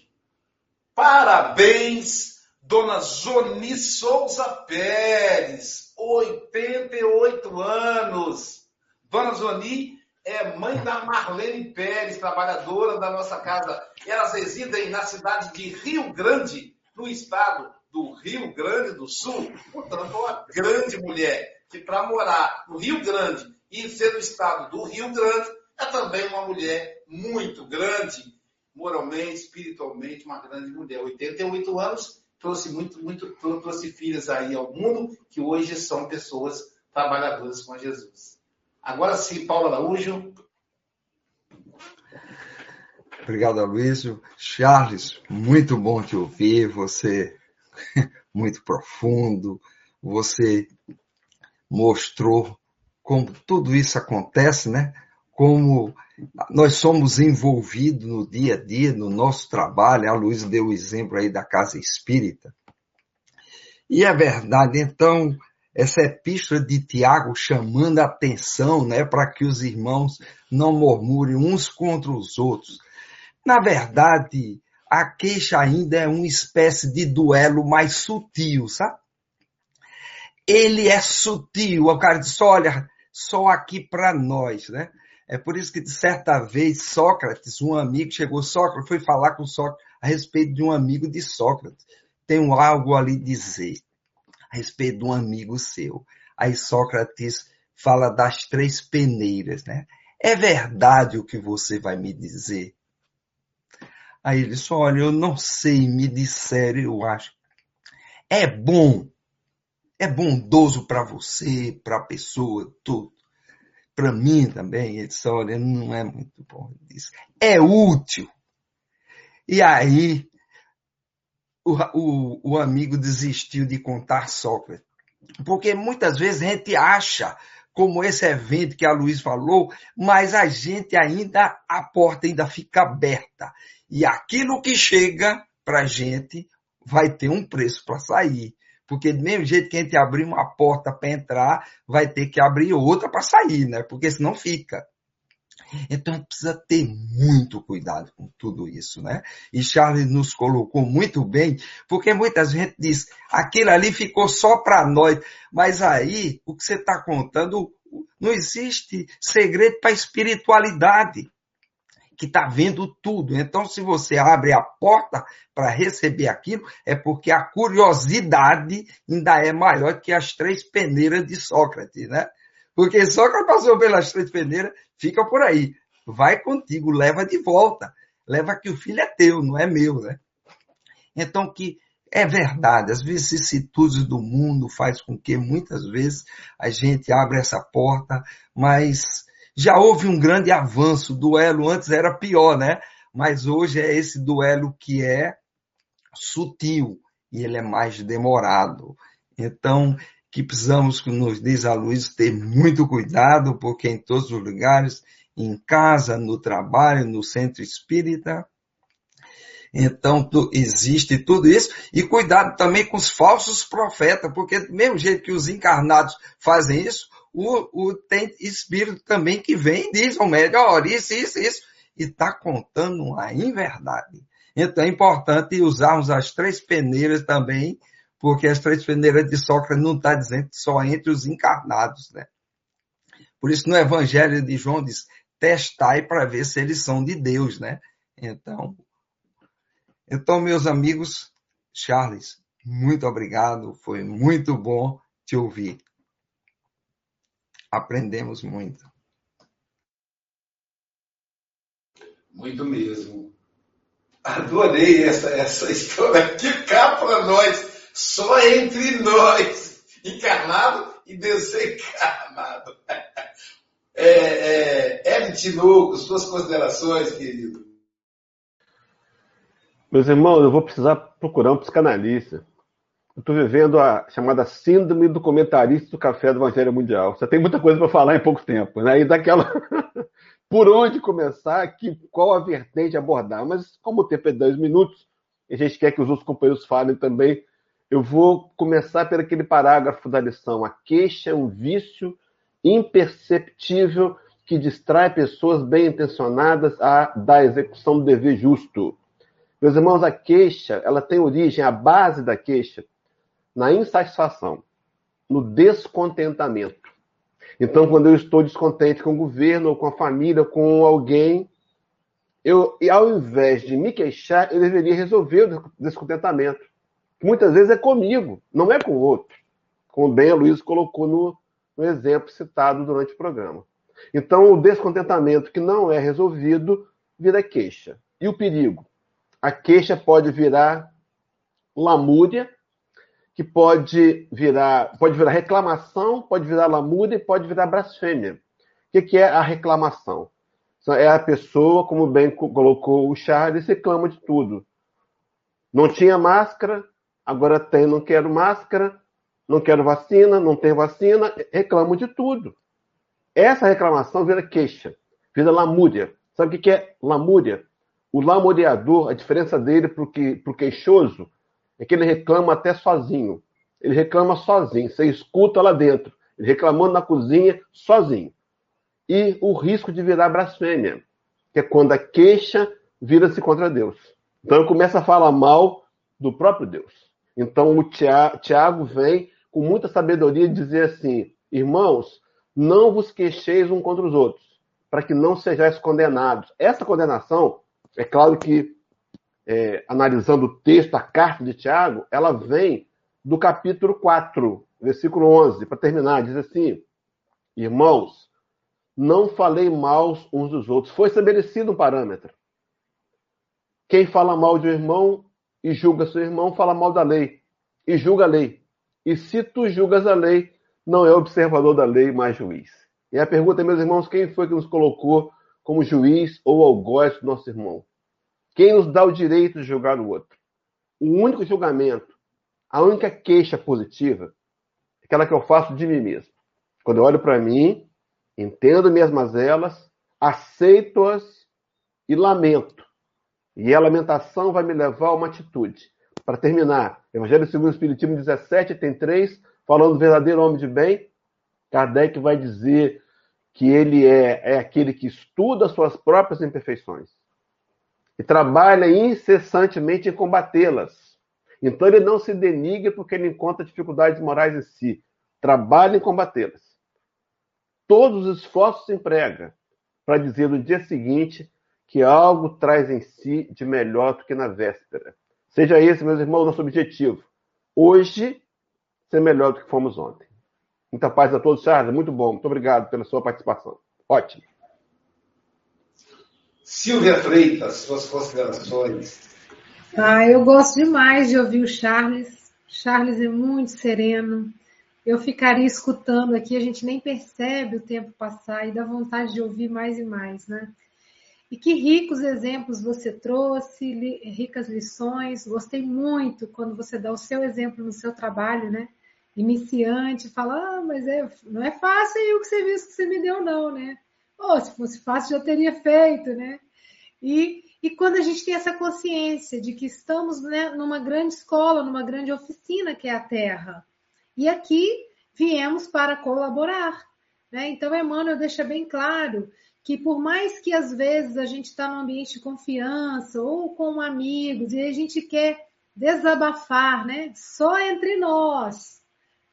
Parabéns, dona Zoni Souza Pérez, 88 anos. Dona Zoni é mãe da Marlene Pérez, trabalhadora da nossa casa. Elas residem na cidade de Rio Grande, no estado do Rio Grande do Sul. Portanto, uma grande mulher que para morar no Rio Grande e ser do estado do Rio Grande, é também uma mulher muito grande, moralmente, espiritualmente, uma grande mulher. 88 anos, trouxe muito, muito, trouxe filhas aí ao mundo que hoje são pessoas trabalhadoras com Jesus. Agora sim, Paulo Araújo. Obrigado, Aloysio. Charles, muito bom te ouvir. Você muito profundo. Você mostrou como tudo isso acontece, né? Como nós somos envolvidos no dia a dia, no nosso trabalho. A Luísa deu o exemplo aí da casa espírita. E é verdade, então, essa epístola de Tiago chamando a atenção, né, para que os irmãos não murmurem uns contra os outros. Na verdade, a queixa ainda é uma espécie de duelo mais sutil, sabe? Ele é sutil. O cara diz, olha, só aqui para nós, né? É por isso que, de certa vez, Sócrates, um amigo, chegou, Sócrates foi falar com Sócrates a respeito de um amigo de Sócrates. Tenho algo ali dizer a respeito de um amigo seu. Aí Sócrates fala das três peneiras, né? É verdade o que você vai me dizer? Aí ele disse, olha, eu não sei, me disseram, eu acho. É bom, é bondoso para você, para a pessoa, tudo. Para mim também, ele disse, olha, não é muito bom. Disse, é útil. E aí, o, o, o amigo desistiu de contar Sócrates. Porque muitas vezes a gente acha como esse evento que a Luiz falou, mas a gente ainda, a porta ainda fica aberta. E aquilo que chega para a gente vai ter um preço para sair. Porque do mesmo jeito que a gente abrir uma porta para entrar, vai ter que abrir outra para sair, né? Porque senão fica. Então a gente precisa ter muito cuidado com tudo isso, né? E Charles nos colocou muito bem, porque muitas gente diz, aquilo ali ficou só para nós, mas aí o que você está contando, não existe segredo para a espiritualidade, que está vendo tudo. Então, se você abre a porta para receber aquilo, é porque a curiosidade ainda é maior que as três peneiras de Sócrates, né? Porque Sócrates passou pelas três peneiras, fica por aí. Vai contigo, leva de volta. Leva que o filho é teu, não é meu, né? Então que é verdade, as vicissitudes do mundo faz com que muitas vezes a gente abra essa porta, mas já houve um grande avanço. O duelo antes era pior, né? Mas hoje é esse duelo que é sutil e ele é mais demorado. Então, que precisamos, como nos diz a Luiz, ter muito cuidado, porque em todos os lugares, em casa, no trabalho, no centro espírita, então tu, existe tudo isso. E cuidado também com os falsos profetas, porque do mesmo jeito que os encarnados fazem isso, o, o tem espírito também que vem e diz ao médico, isso, isso, isso, e está contando uma inverdade. Então é importante usarmos as três peneiras também porque as três peneiras de Sócrates não está dizendo só entre os encarnados, né? Por isso no Evangelho de João diz, testai para ver se eles são de Deus, né? Então, então meus amigos, Charles, muito obrigado, foi muito bom te ouvir. Aprendemos muito. Muito mesmo. Adorei essa, essa história. Que cá para nós só entre nós, encarnado e desencarnado. É, é, Hélio Tinoco, suas considerações, querido. Meus irmãos, eu vou precisar procurar um psicanalista. Estou vivendo a chamada síndrome do comentarista do café do Evangelho Mundial. Você tem muita coisa para falar em pouco tempo, né? E daquela. Por onde começar, que, qual a vertente abordar. Mas, como o tempo é 10 minutos, e a gente quer que os outros companheiros falem também, eu vou começar por aquele parágrafo da lição. A queixa é um vício imperceptível que distrai pessoas bem intencionadas a, da execução do dever justo. Meus irmãos, a queixa, ela tem origem, a base da queixa, na insatisfação, no descontentamento. Então, quando eu estou descontente com o governo, ou com a família, com alguém, eu, ao invés de me queixar, eu deveria resolver o descontentamento muitas vezes é comigo, não é com o outro. Como bem a Luiz colocou no, no exemplo citado durante o programa. Então, o descontentamento que não é resolvido vira queixa. E o perigo? A queixa pode virar lamúria, que pode virar, pode virar reclamação, pode virar lamúria e pode virar blasfêmia. O que é a reclamação? É a pessoa, como bem colocou o Charles, reclama de tudo. Não tinha máscara, agora tem, não quero máscara, não quero vacina, não tem vacina, reclamo de tudo. Essa reclamação vira queixa, vira lamúria. Sabe o que é lamúria? O lamuriador, a diferença dele para o queixoso é que ele reclama até sozinho. Ele reclama sozinho, você escuta lá dentro, ele reclamando na cozinha sozinho. E o risco de virar blasfêmia, que é quando a queixa vira-se contra Deus. Então ele começa a falar mal do próprio Deus. Então o Tiago vem com muita sabedoria dizer assim: irmãos, não vos queixeis um contra os outros. para que não sejais condenados. Essa condenação, é claro que, é, analisando o texto, a carta de Tiago, ela vem do capítulo 4, versículo 11, para terminar, diz assim: Irmãos, não falei mal uns dos outros. Foi estabelecido um parâmetro. Quem fala mal de um irmão e julga seu irmão, fala mal da lei e julga a lei. E se tu julgas a lei, não é observador da lei, mas juiz. E a pergunta, meus irmãos, quem foi que nos colocou como juiz ou algoz do nosso irmão? Quem nos dá o direito de julgar o outro? O único julgamento, a única queixa positiva, é aquela que eu faço de mim mesmo. Quando eu olho para mim, entendo minhas mazelas, aceito-as e lamento. E a lamentação vai me levar a uma atitude. Para terminar, Evangelho segundo o Espiritismo 17 tem três, falando do verdadeiro homem de bem. Kardec vai dizer que ele é, é aquele que estuda suas próprias imperfeições e trabalha incessantemente em combatê-las. Então ele não se denigre porque ele encontra dificuldades morais em si. Trabalha em combatê-las. Todos os esforços se emprega para dizer no dia seguinte que algo traz em si de melhor do que na véspera. Seja esse, meus irmãos, nosso objetivo. Hoje, ser melhor do que fomos ontem. Muita paz a todos, Charles. Muito bom. Muito obrigado pela sua participação. Ótimo. Silvia Freitas, suas considerações. Ah, eu gosto demais de ouvir o Charles. Charles é muito sereno. Eu ficaria escutando aqui, a gente nem percebe o tempo passar e dá vontade de ouvir mais e mais, né? E que ricos exemplos você trouxe, ricas lições. Gostei muito quando você dá o seu exemplo no seu trabalho, né? Iniciante, fala, ah, mas é, não é fácil aí o serviço que você me deu, não, né? Oh, se fosse fácil, já teria feito, né? E, e quando a gente tem essa consciência de que estamos né, numa grande escola, numa grande oficina que é a Terra, e aqui viemos para colaborar. Né? Então, Emmanuel deixa bem claro que por mais que às vezes a gente está num ambiente de confiança ou com amigos e a gente quer desabafar, né? Só entre nós.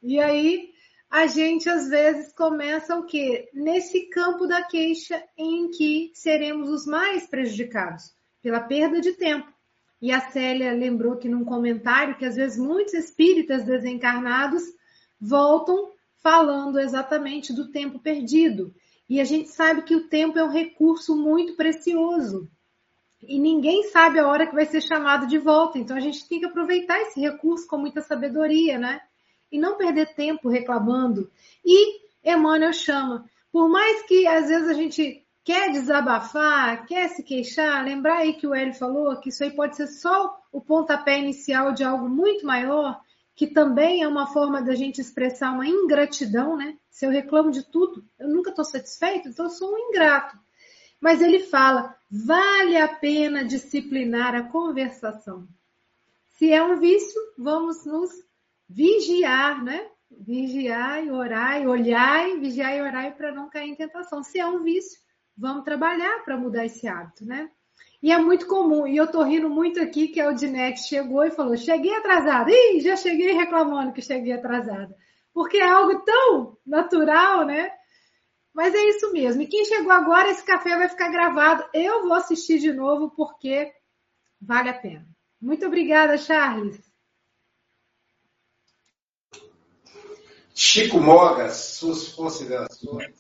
E aí a gente às vezes começa o quê? Nesse campo da queixa em que seremos os mais prejudicados pela perda de tempo. E a Célia lembrou que num comentário que às vezes muitos espíritas desencarnados voltam falando exatamente do tempo perdido. E a gente sabe que o tempo é um recurso muito precioso. E ninguém sabe a hora que vai ser chamado de volta. Então a gente tem que aproveitar esse recurso com muita sabedoria, né? E não perder tempo reclamando. E Emmanuel chama. Por mais que às vezes a gente quer desabafar, quer se queixar, lembrar aí que o Hélio falou que isso aí pode ser só o pontapé inicial de algo muito maior que também é uma forma da gente expressar uma ingratidão, né? Se eu reclamo de tudo, eu nunca estou satisfeito, então eu sou um ingrato. Mas ele fala, vale a pena disciplinar a conversação. Se é um vício, vamos nos vigiar, né? Vigiar e orar e olhar e vigiar e orar para não cair em tentação. Se é um vício, vamos trabalhar para mudar esse hábito, né? E é muito comum, e eu tô rindo muito aqui que a Odinete chegou e falou: cheguei atrasada. Ih, já cheguei reclamando que cheguei atrasada. Porque é algo tão natural, né? Mas é isso mesmo. E quem chegou agora, esse café vai ficar gravado. Eu vou assistir de novo porque vale a pena. Muito obrigada, Charles. Chico Mogas, suas considerações.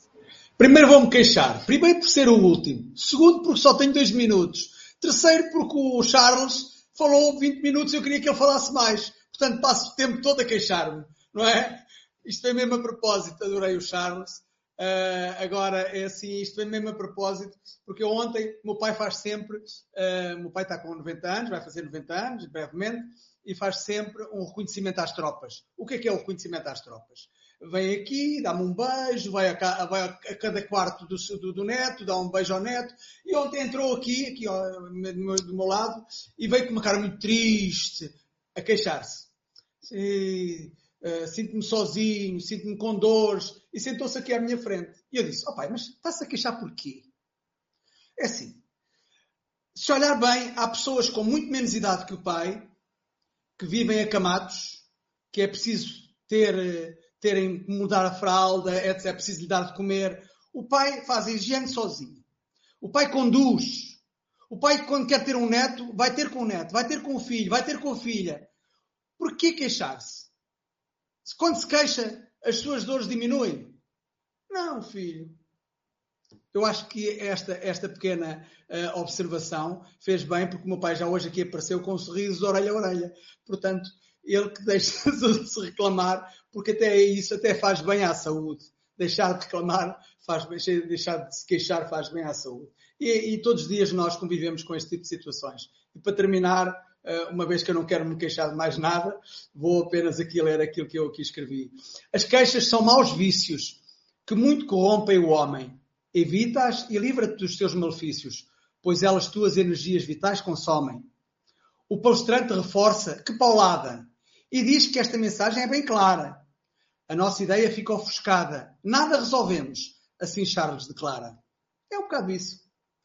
Primeiro vou-me queixar. Primeiro por ser o último. Segundo porque só tenho dois minutos. Terceiro porque o Charles falou 20 minutos e eu queria que ele falasse mais. Portanto, passo o tempo todo a queixar-me. Não é? Isto é mesmo a propósito. Adorei o Charles. Uh, agora, é assim, isto é mesmo a propósito, porque ontem, meu pai faz sempre, uh, meu pai está com 90 anos, vai fazer 90 anos, brevemente, e faz sempre um reconhecimento às tropas. O que é que é o reconhecimento às tropas? vem aqui, dá-me um beijo, vai a, vai a cada quarto do, do, do, neto, dá um beijo ao neto. E ontem entrou aqui, aqui ó, do, meu, do meu lado, e veio com uma cara muito triste, a queixar-se. Uh, sinto-me sozinho, sinto-me com dores, e sentou-se aqui à minha frente. E eu disse, ó oh, pai, mas está-se a queixar porquê? É assim, se olhar bem, há pessoas com muito menos idade que o pai, que vivem acamados, que é preciso ter terem que mudar a fralda, etc. É preciso lhe dar de comer. O pai faz a higiene sozinho. O pai conduz. O pai, quando quer ter um neto, vai ter com o neto, vai ter com o filho, vai ter com a filha. Por que queixar-se? Quando se queixa, as suas dores diminuem? Não, filho. Eu acho que esta, esta pequena uh, observação fez bem, porque o meu pai já hoje aqui apareceu com um sorriso de orelha a orelha. Portanto, ele que deixa de se reclamar, porque até isso até faz bem à saúde. Deixar de reclamar, faz bem, deixar de se queixar faz bem à saúde. E, e todos os dias nós convivemos com este tipo de situações. E para terminar, eh, uma vez que eu não quero me queixar de mais nada, vou apenas aqui ler aquilo que eu aqui escrevi. As queixas são maus vícios que muito corrompem o homem. Evita-as e livra-te dos teus malefícios, pois elas tuas energias vitais consomem. O palestrante reforça que paulada e diz que esta mensagem é bem clara. A nossa ideia fica ofuscada. Nada resolvemos. Assim Charles declara. É um bocado isso.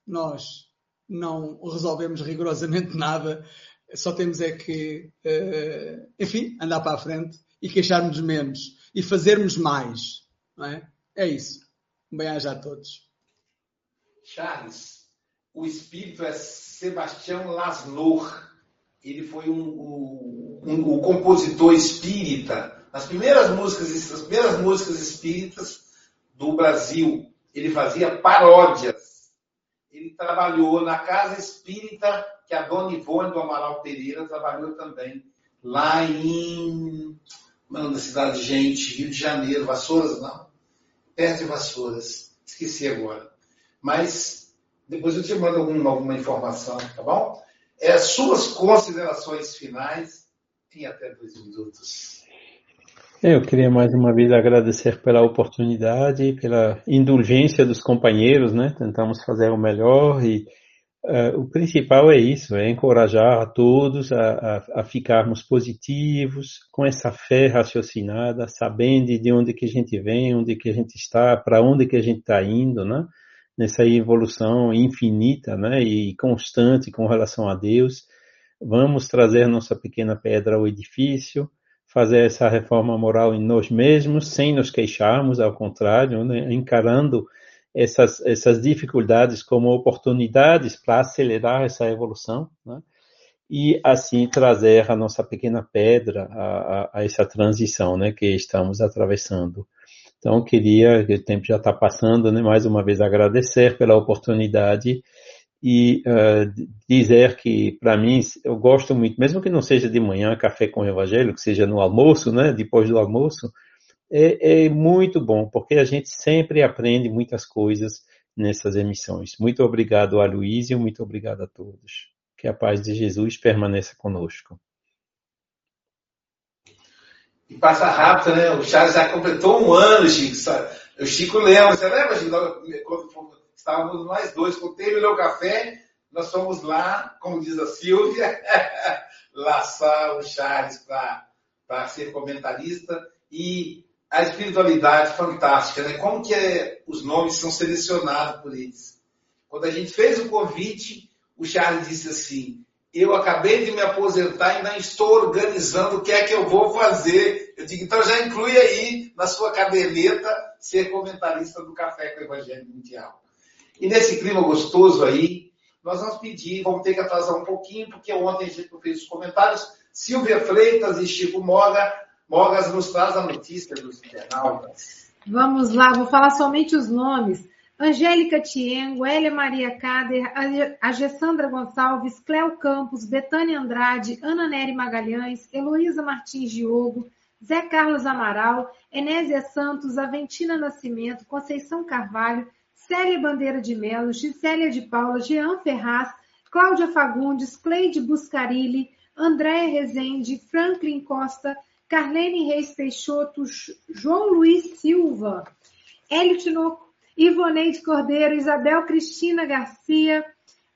Nós não resolvemos rigorosamente nada. Só temos é que, uh, enfim, andar para a frente e queixarmos menos e fazermos mais. Não é? é isso. Bem-aja a todos. Charles, o espírito é Sebastião Lasnor. Ele foi um, um, um, um compositor espírita. Nas primeiras músicas, as primeiras músicas espíritas do Brasil, ele fazia paródias. Ele trabalhou na casa espírita que a Dona Ivone do Amaral Pereira trabalhou também, lá em mano, na cidade de Gente, Rio de Janeiro, Vassouras não, perto de Vassouras, esqueci agora. Mas depois eu te mando alguma, alguma informação, tá bom? É, suas considerações finais em até dois minutos. Eu queria mais uma vez agradecer pela oportunidade, pela indulgência dos companheiros, né? Tentamos fazer o melhor e uh, o principal é isso, é encorajar a todos a, a, a, ficarmos positivos, com essa fé raciocinada, sabendo de onde que a gente vem, onde que a gente está, para onde que a gente está indo, né? Nessa evolução infinita, né? E constante com relação a Deus. Vamos trazer nossa pequena pedra ao edifício, fazer essa reforma moral em nós mesmos, sem nos queixarmos, ao contrário, né? encarando essas, essas dificuldades como oportunidades para acelerar essa evolução, né? e assim trazer a nossa pequena pedra a, a, a, essa transição né, que estamos atravessando. Então, queria, o tempo já está passando, né, mais uma vez agradecer pela oportunidade e uh, dizer que, para mim, eu gosto muito, mesmo que não seja de manhã, café com o evangelho, que seja no almoço, né, depois do almoço, é, é muito bom, porque a gente sempre aprende muitas coisas nessas emissões. Muito obrigado a Luísio, muito obrigado a todos. Que a paz de Jesus permaneça conosco. E passa rápido, né? O Charles já completou um ano, Chico. O Chico lembra, você lembra, Chico, quando estávamos nós dois, quando terminou o café, nós fomos lá, como diz a Silvia, laçar o Charles para ser comentarista e a espiritualidade fantástica, né? Como que é, os nomes são selecionados por eles. Quando a gente fez o convite, o Charles disse assim, eu acabei de me aposentar e ainda estou organizando o que é que eu vou fazer. Eu digo, então já inclui aí na sua caderneta ser comentarista do Café com o Evangelho Mundial. E nesse clima gostoso aí, nós vamos pedir, vamos ter que atrasar um pouquinho, porque ontem a gente fez os comentários. Silvia Freitas e Chico Moga, Mogas nos traz a notícia dos internautas. Vamos lá, vou falar somente os nomes. Angélica Tiengo, Elia Maria Cader, a Gessandra Gonçalves, Cléo Campos, Betânia Andrade, Ana Nery Magalhães, Heloísa Martins Diogo, Zé Carlos Amaral, Enésia Santos, Aventina Nascimento, Conceição Carvalho, Célia Bandeira de Melo, Gisélia de Paula, Jean Ferraz, Cláudia Fagundes, Cleide Buscarilli, Andréia Rezende, Franklin Costa, Carlene Reis Peixoto, João Luiz Silva, Hélio Tinoco, Ivoneide Cordeiro, Isabel Cristina Garcia,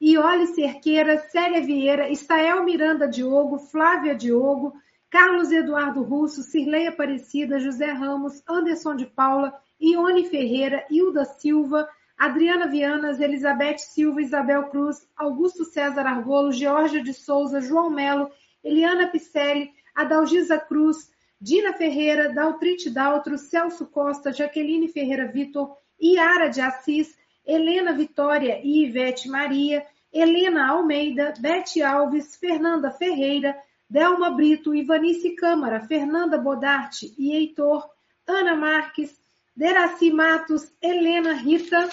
Iole Cerqueira, Célia Vieira, Estael Miranda Diogo, Flávia Diogo, Carlos Eduardo Russo, Cirlei Aparecida, José Ramos, Anderson de Paula, Ione Ferreira, Hilda Silva, Adriana Vianas, Elizabeth Silva, Isabel Cruz, Augusto César Argolo, Georgia de Souza, João Melo, Eliana Picelli, Adalgisa Cruz, Dina Ferreira, Daltrite Daltro, Celso Costa, Jaqueline Ferreira Vitor, Iara de Assis, Helena Vitória e Ivete Maria, Helena Almeida, Bete Alves, Fernanda Ferreira, Delma Brito, Ivanice Câmara, Fernanda Bodarte e Heitor, Ana Marques, Deraci Matos, Helena Rita,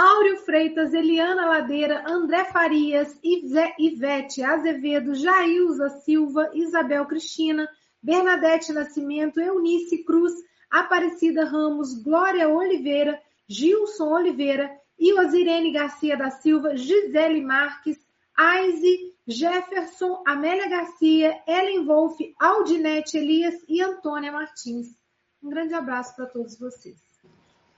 Áureo Freitas, Eliana Ladeira, André Farias, Ivete Azevedo, Jailza Silva, Isabel Cristina, Bernadette Nascimento, Eunice Cruz, Aparecida Ramos, Glória Oliveira, Gilson Oliveira, Iosirene Garcia da Silva, Gisele Marques, Aize, Jefferson, Amélia Garcia, Ellen Wolff, Aldinete Elias e Antônia Martins. Um grande abraço para todos vocês.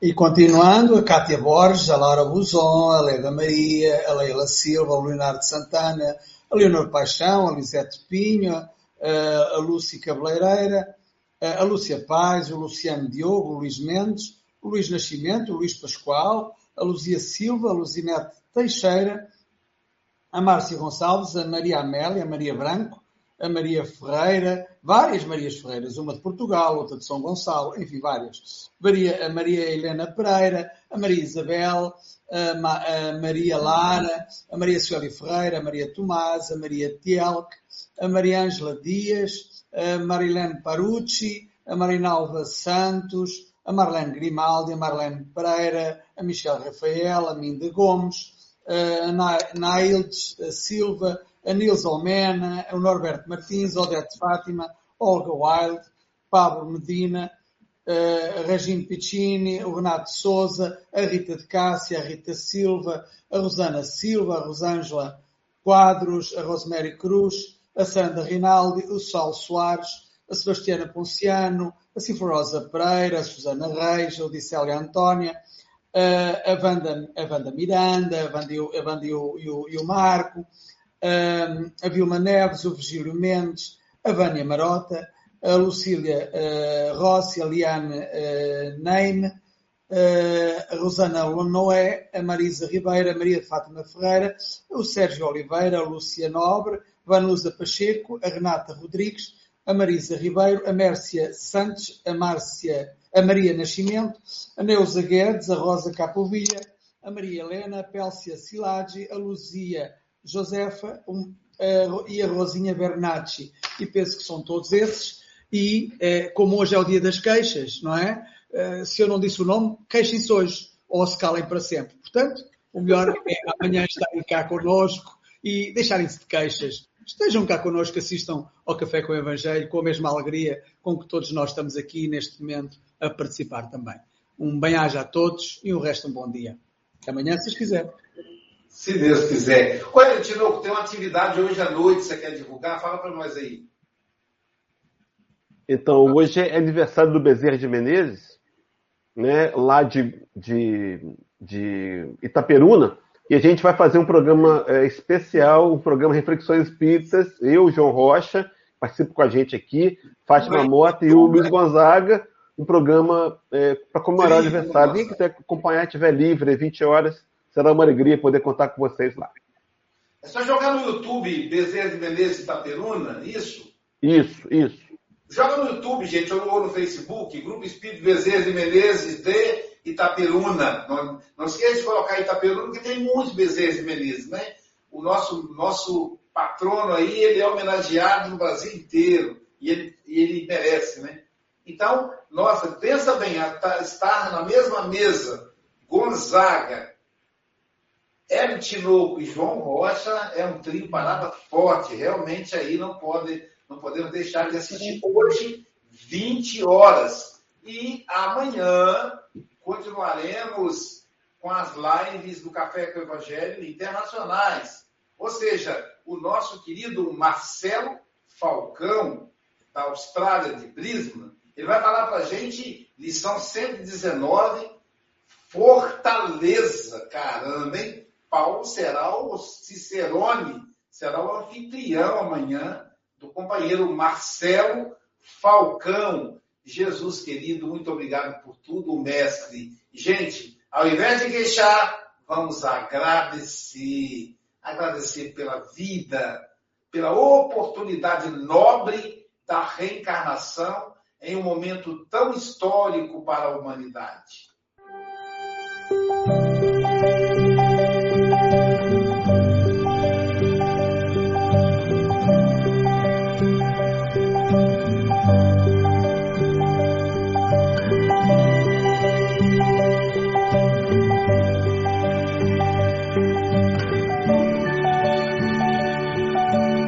E continuando, a Cátia Borges, a Laura Buzon, a Leda Maria, a Leila Silva, o Leonardo Santana, a Leonor Paixão, a Lisete Pinho, a Lúcia Cabeleireira, a Lúcia Paz, o Luciano Diogo, o Luís Mendes, o Luís Nascimento, o Luís Pascoal, a Luzia Silva, a Luzinete Teixeira, a Márcia Gonçalves, a Maria Amélia, a Maria Branco, a Maria Ferreira, várias Marias Ferreiras, uma de Portugal, outra de São Gonçalo, enfim, várias. Maria, a Maria Helena Pereira, a Maria Isabel, a, Ma, a Maria Lara, a Maria Sueli Ferreira, a Maria Tomás, a Maria Tielk, a Maria Ângela Dias, a Marilene Parucci, a Marinalva Santos, a Marlene Grimaldi, a Marlene Pereira, a Michelle Rafael, a Minda Gomes, a Naildes Silva, a Nils Almena, o Norberto Martins, Odete Fátima, Olga Wilde, Pablo Medina, a Regine Piccini, o Renato Souza, a Rita de Cássia, a Rita Silva, a Rosana Silva, a Rosângela Quadros, a Rosemary Cruz, a Sandra Rinaldi, o Sal Soares, a Sebastiana Ponciano, a Cifrosa Pereira, a Susana Reis, a Odissélia Antónia, a Wanda, a Wanda Miranda, a Wanda, e, o, e o Marco, a Vilma Neves, o Virgílio Mendes, a Vânia Marota, a Lucília uh, Rossi, a Liane uh, Neime, uh, a Rosana Noé, a Marisa Ribeira, a Maria Fátima Ferreira, o Sérgio Oliveira, a Lúcia Nobre, a Vanusa Pacheco, a Renata Rodrigues, a Marisa Ribeiro, a Mércia Santos, a Márcia, a Maria Nascimento, a Neuza Guedes, a Rosa Capovilla, a Maria Helena, a Pélcia Silagi, a Luzia Josefa um, e a Rosinha Bernacci. E penso que são todos esses. E uh, como hoje é o dia das queixas, não é? Uh, se eu não disse o nome, queixem-se hoje ou se calem para sempre. Portanto, o melhor é amanhã estarem cá connosco e deixarem-se de queixas. Estejam cá connosco, assistam ao Café com o Evangelho com a mesma alegria com que todos nós estamos aqui neste momento a participar também. Um bem-aja a todos e o resto um bom dia. Até amanhã, se quiserem. Se Deus quiser. Olha, Tinoco, tem uma atividade hoje à noite, você quer divulgar? Fala para nós aí. Então, hoje é aniversário do Bezerra de Menezes, né, lá de, de, de Itaperuna, e a gente vai fazer um programa é, especial, um programa Reflexões Espíritas, eu, João Rocha, participo com a gente aqui, Fátima Mota e o Luiz Gonzaga, um programa é, para comemorar o aniversário. Quem quiser acompanhar, estiver livre, 20 horas, Será uma alegria poder contar com vocês lá. É só jogar no YouTube Bezerra de Menezes Itaperuna, isso? Isso, isso. Joga no YouTube, gente, ou no Facebook, Grupo Espírito Bezerra de Menezes de Itaperuna. Não, não esqueça de colocar Itaperuna, porque tem muitos Bezerra de Menezes, né? O nosso, nosso patrono aí, ele é homenageado no Brasil inteiro. E ele, e ele merece, né? Então, nossa, pensa bem, estar na mesma mesa Gonzaga, Hélio Tinoco e João Rocha é um trio parada forte. Realmente aí não, pode, não podemos deixar de assistir hoje, 20 horas. E amanhã continuaremos com as lives do Café com Evangelho internacionais. Ou seja, o nosso querido Marcelo Falcão, da Austrália, de Brisbane, ele vai falar para a gente lição 119, Fortaleza. Caramba, hein? Paulo será o Cicerone, será o anfitrião amanhã do companheiro Marcelo Falcão. Jesus querido, muito obrigado por tudo, mestre. Gente, ao invés de queixar, vamos agradecer. Agradecer pela vida, pela oportunidade nobre da reencarnação em um momento tão histórico para a humanidade.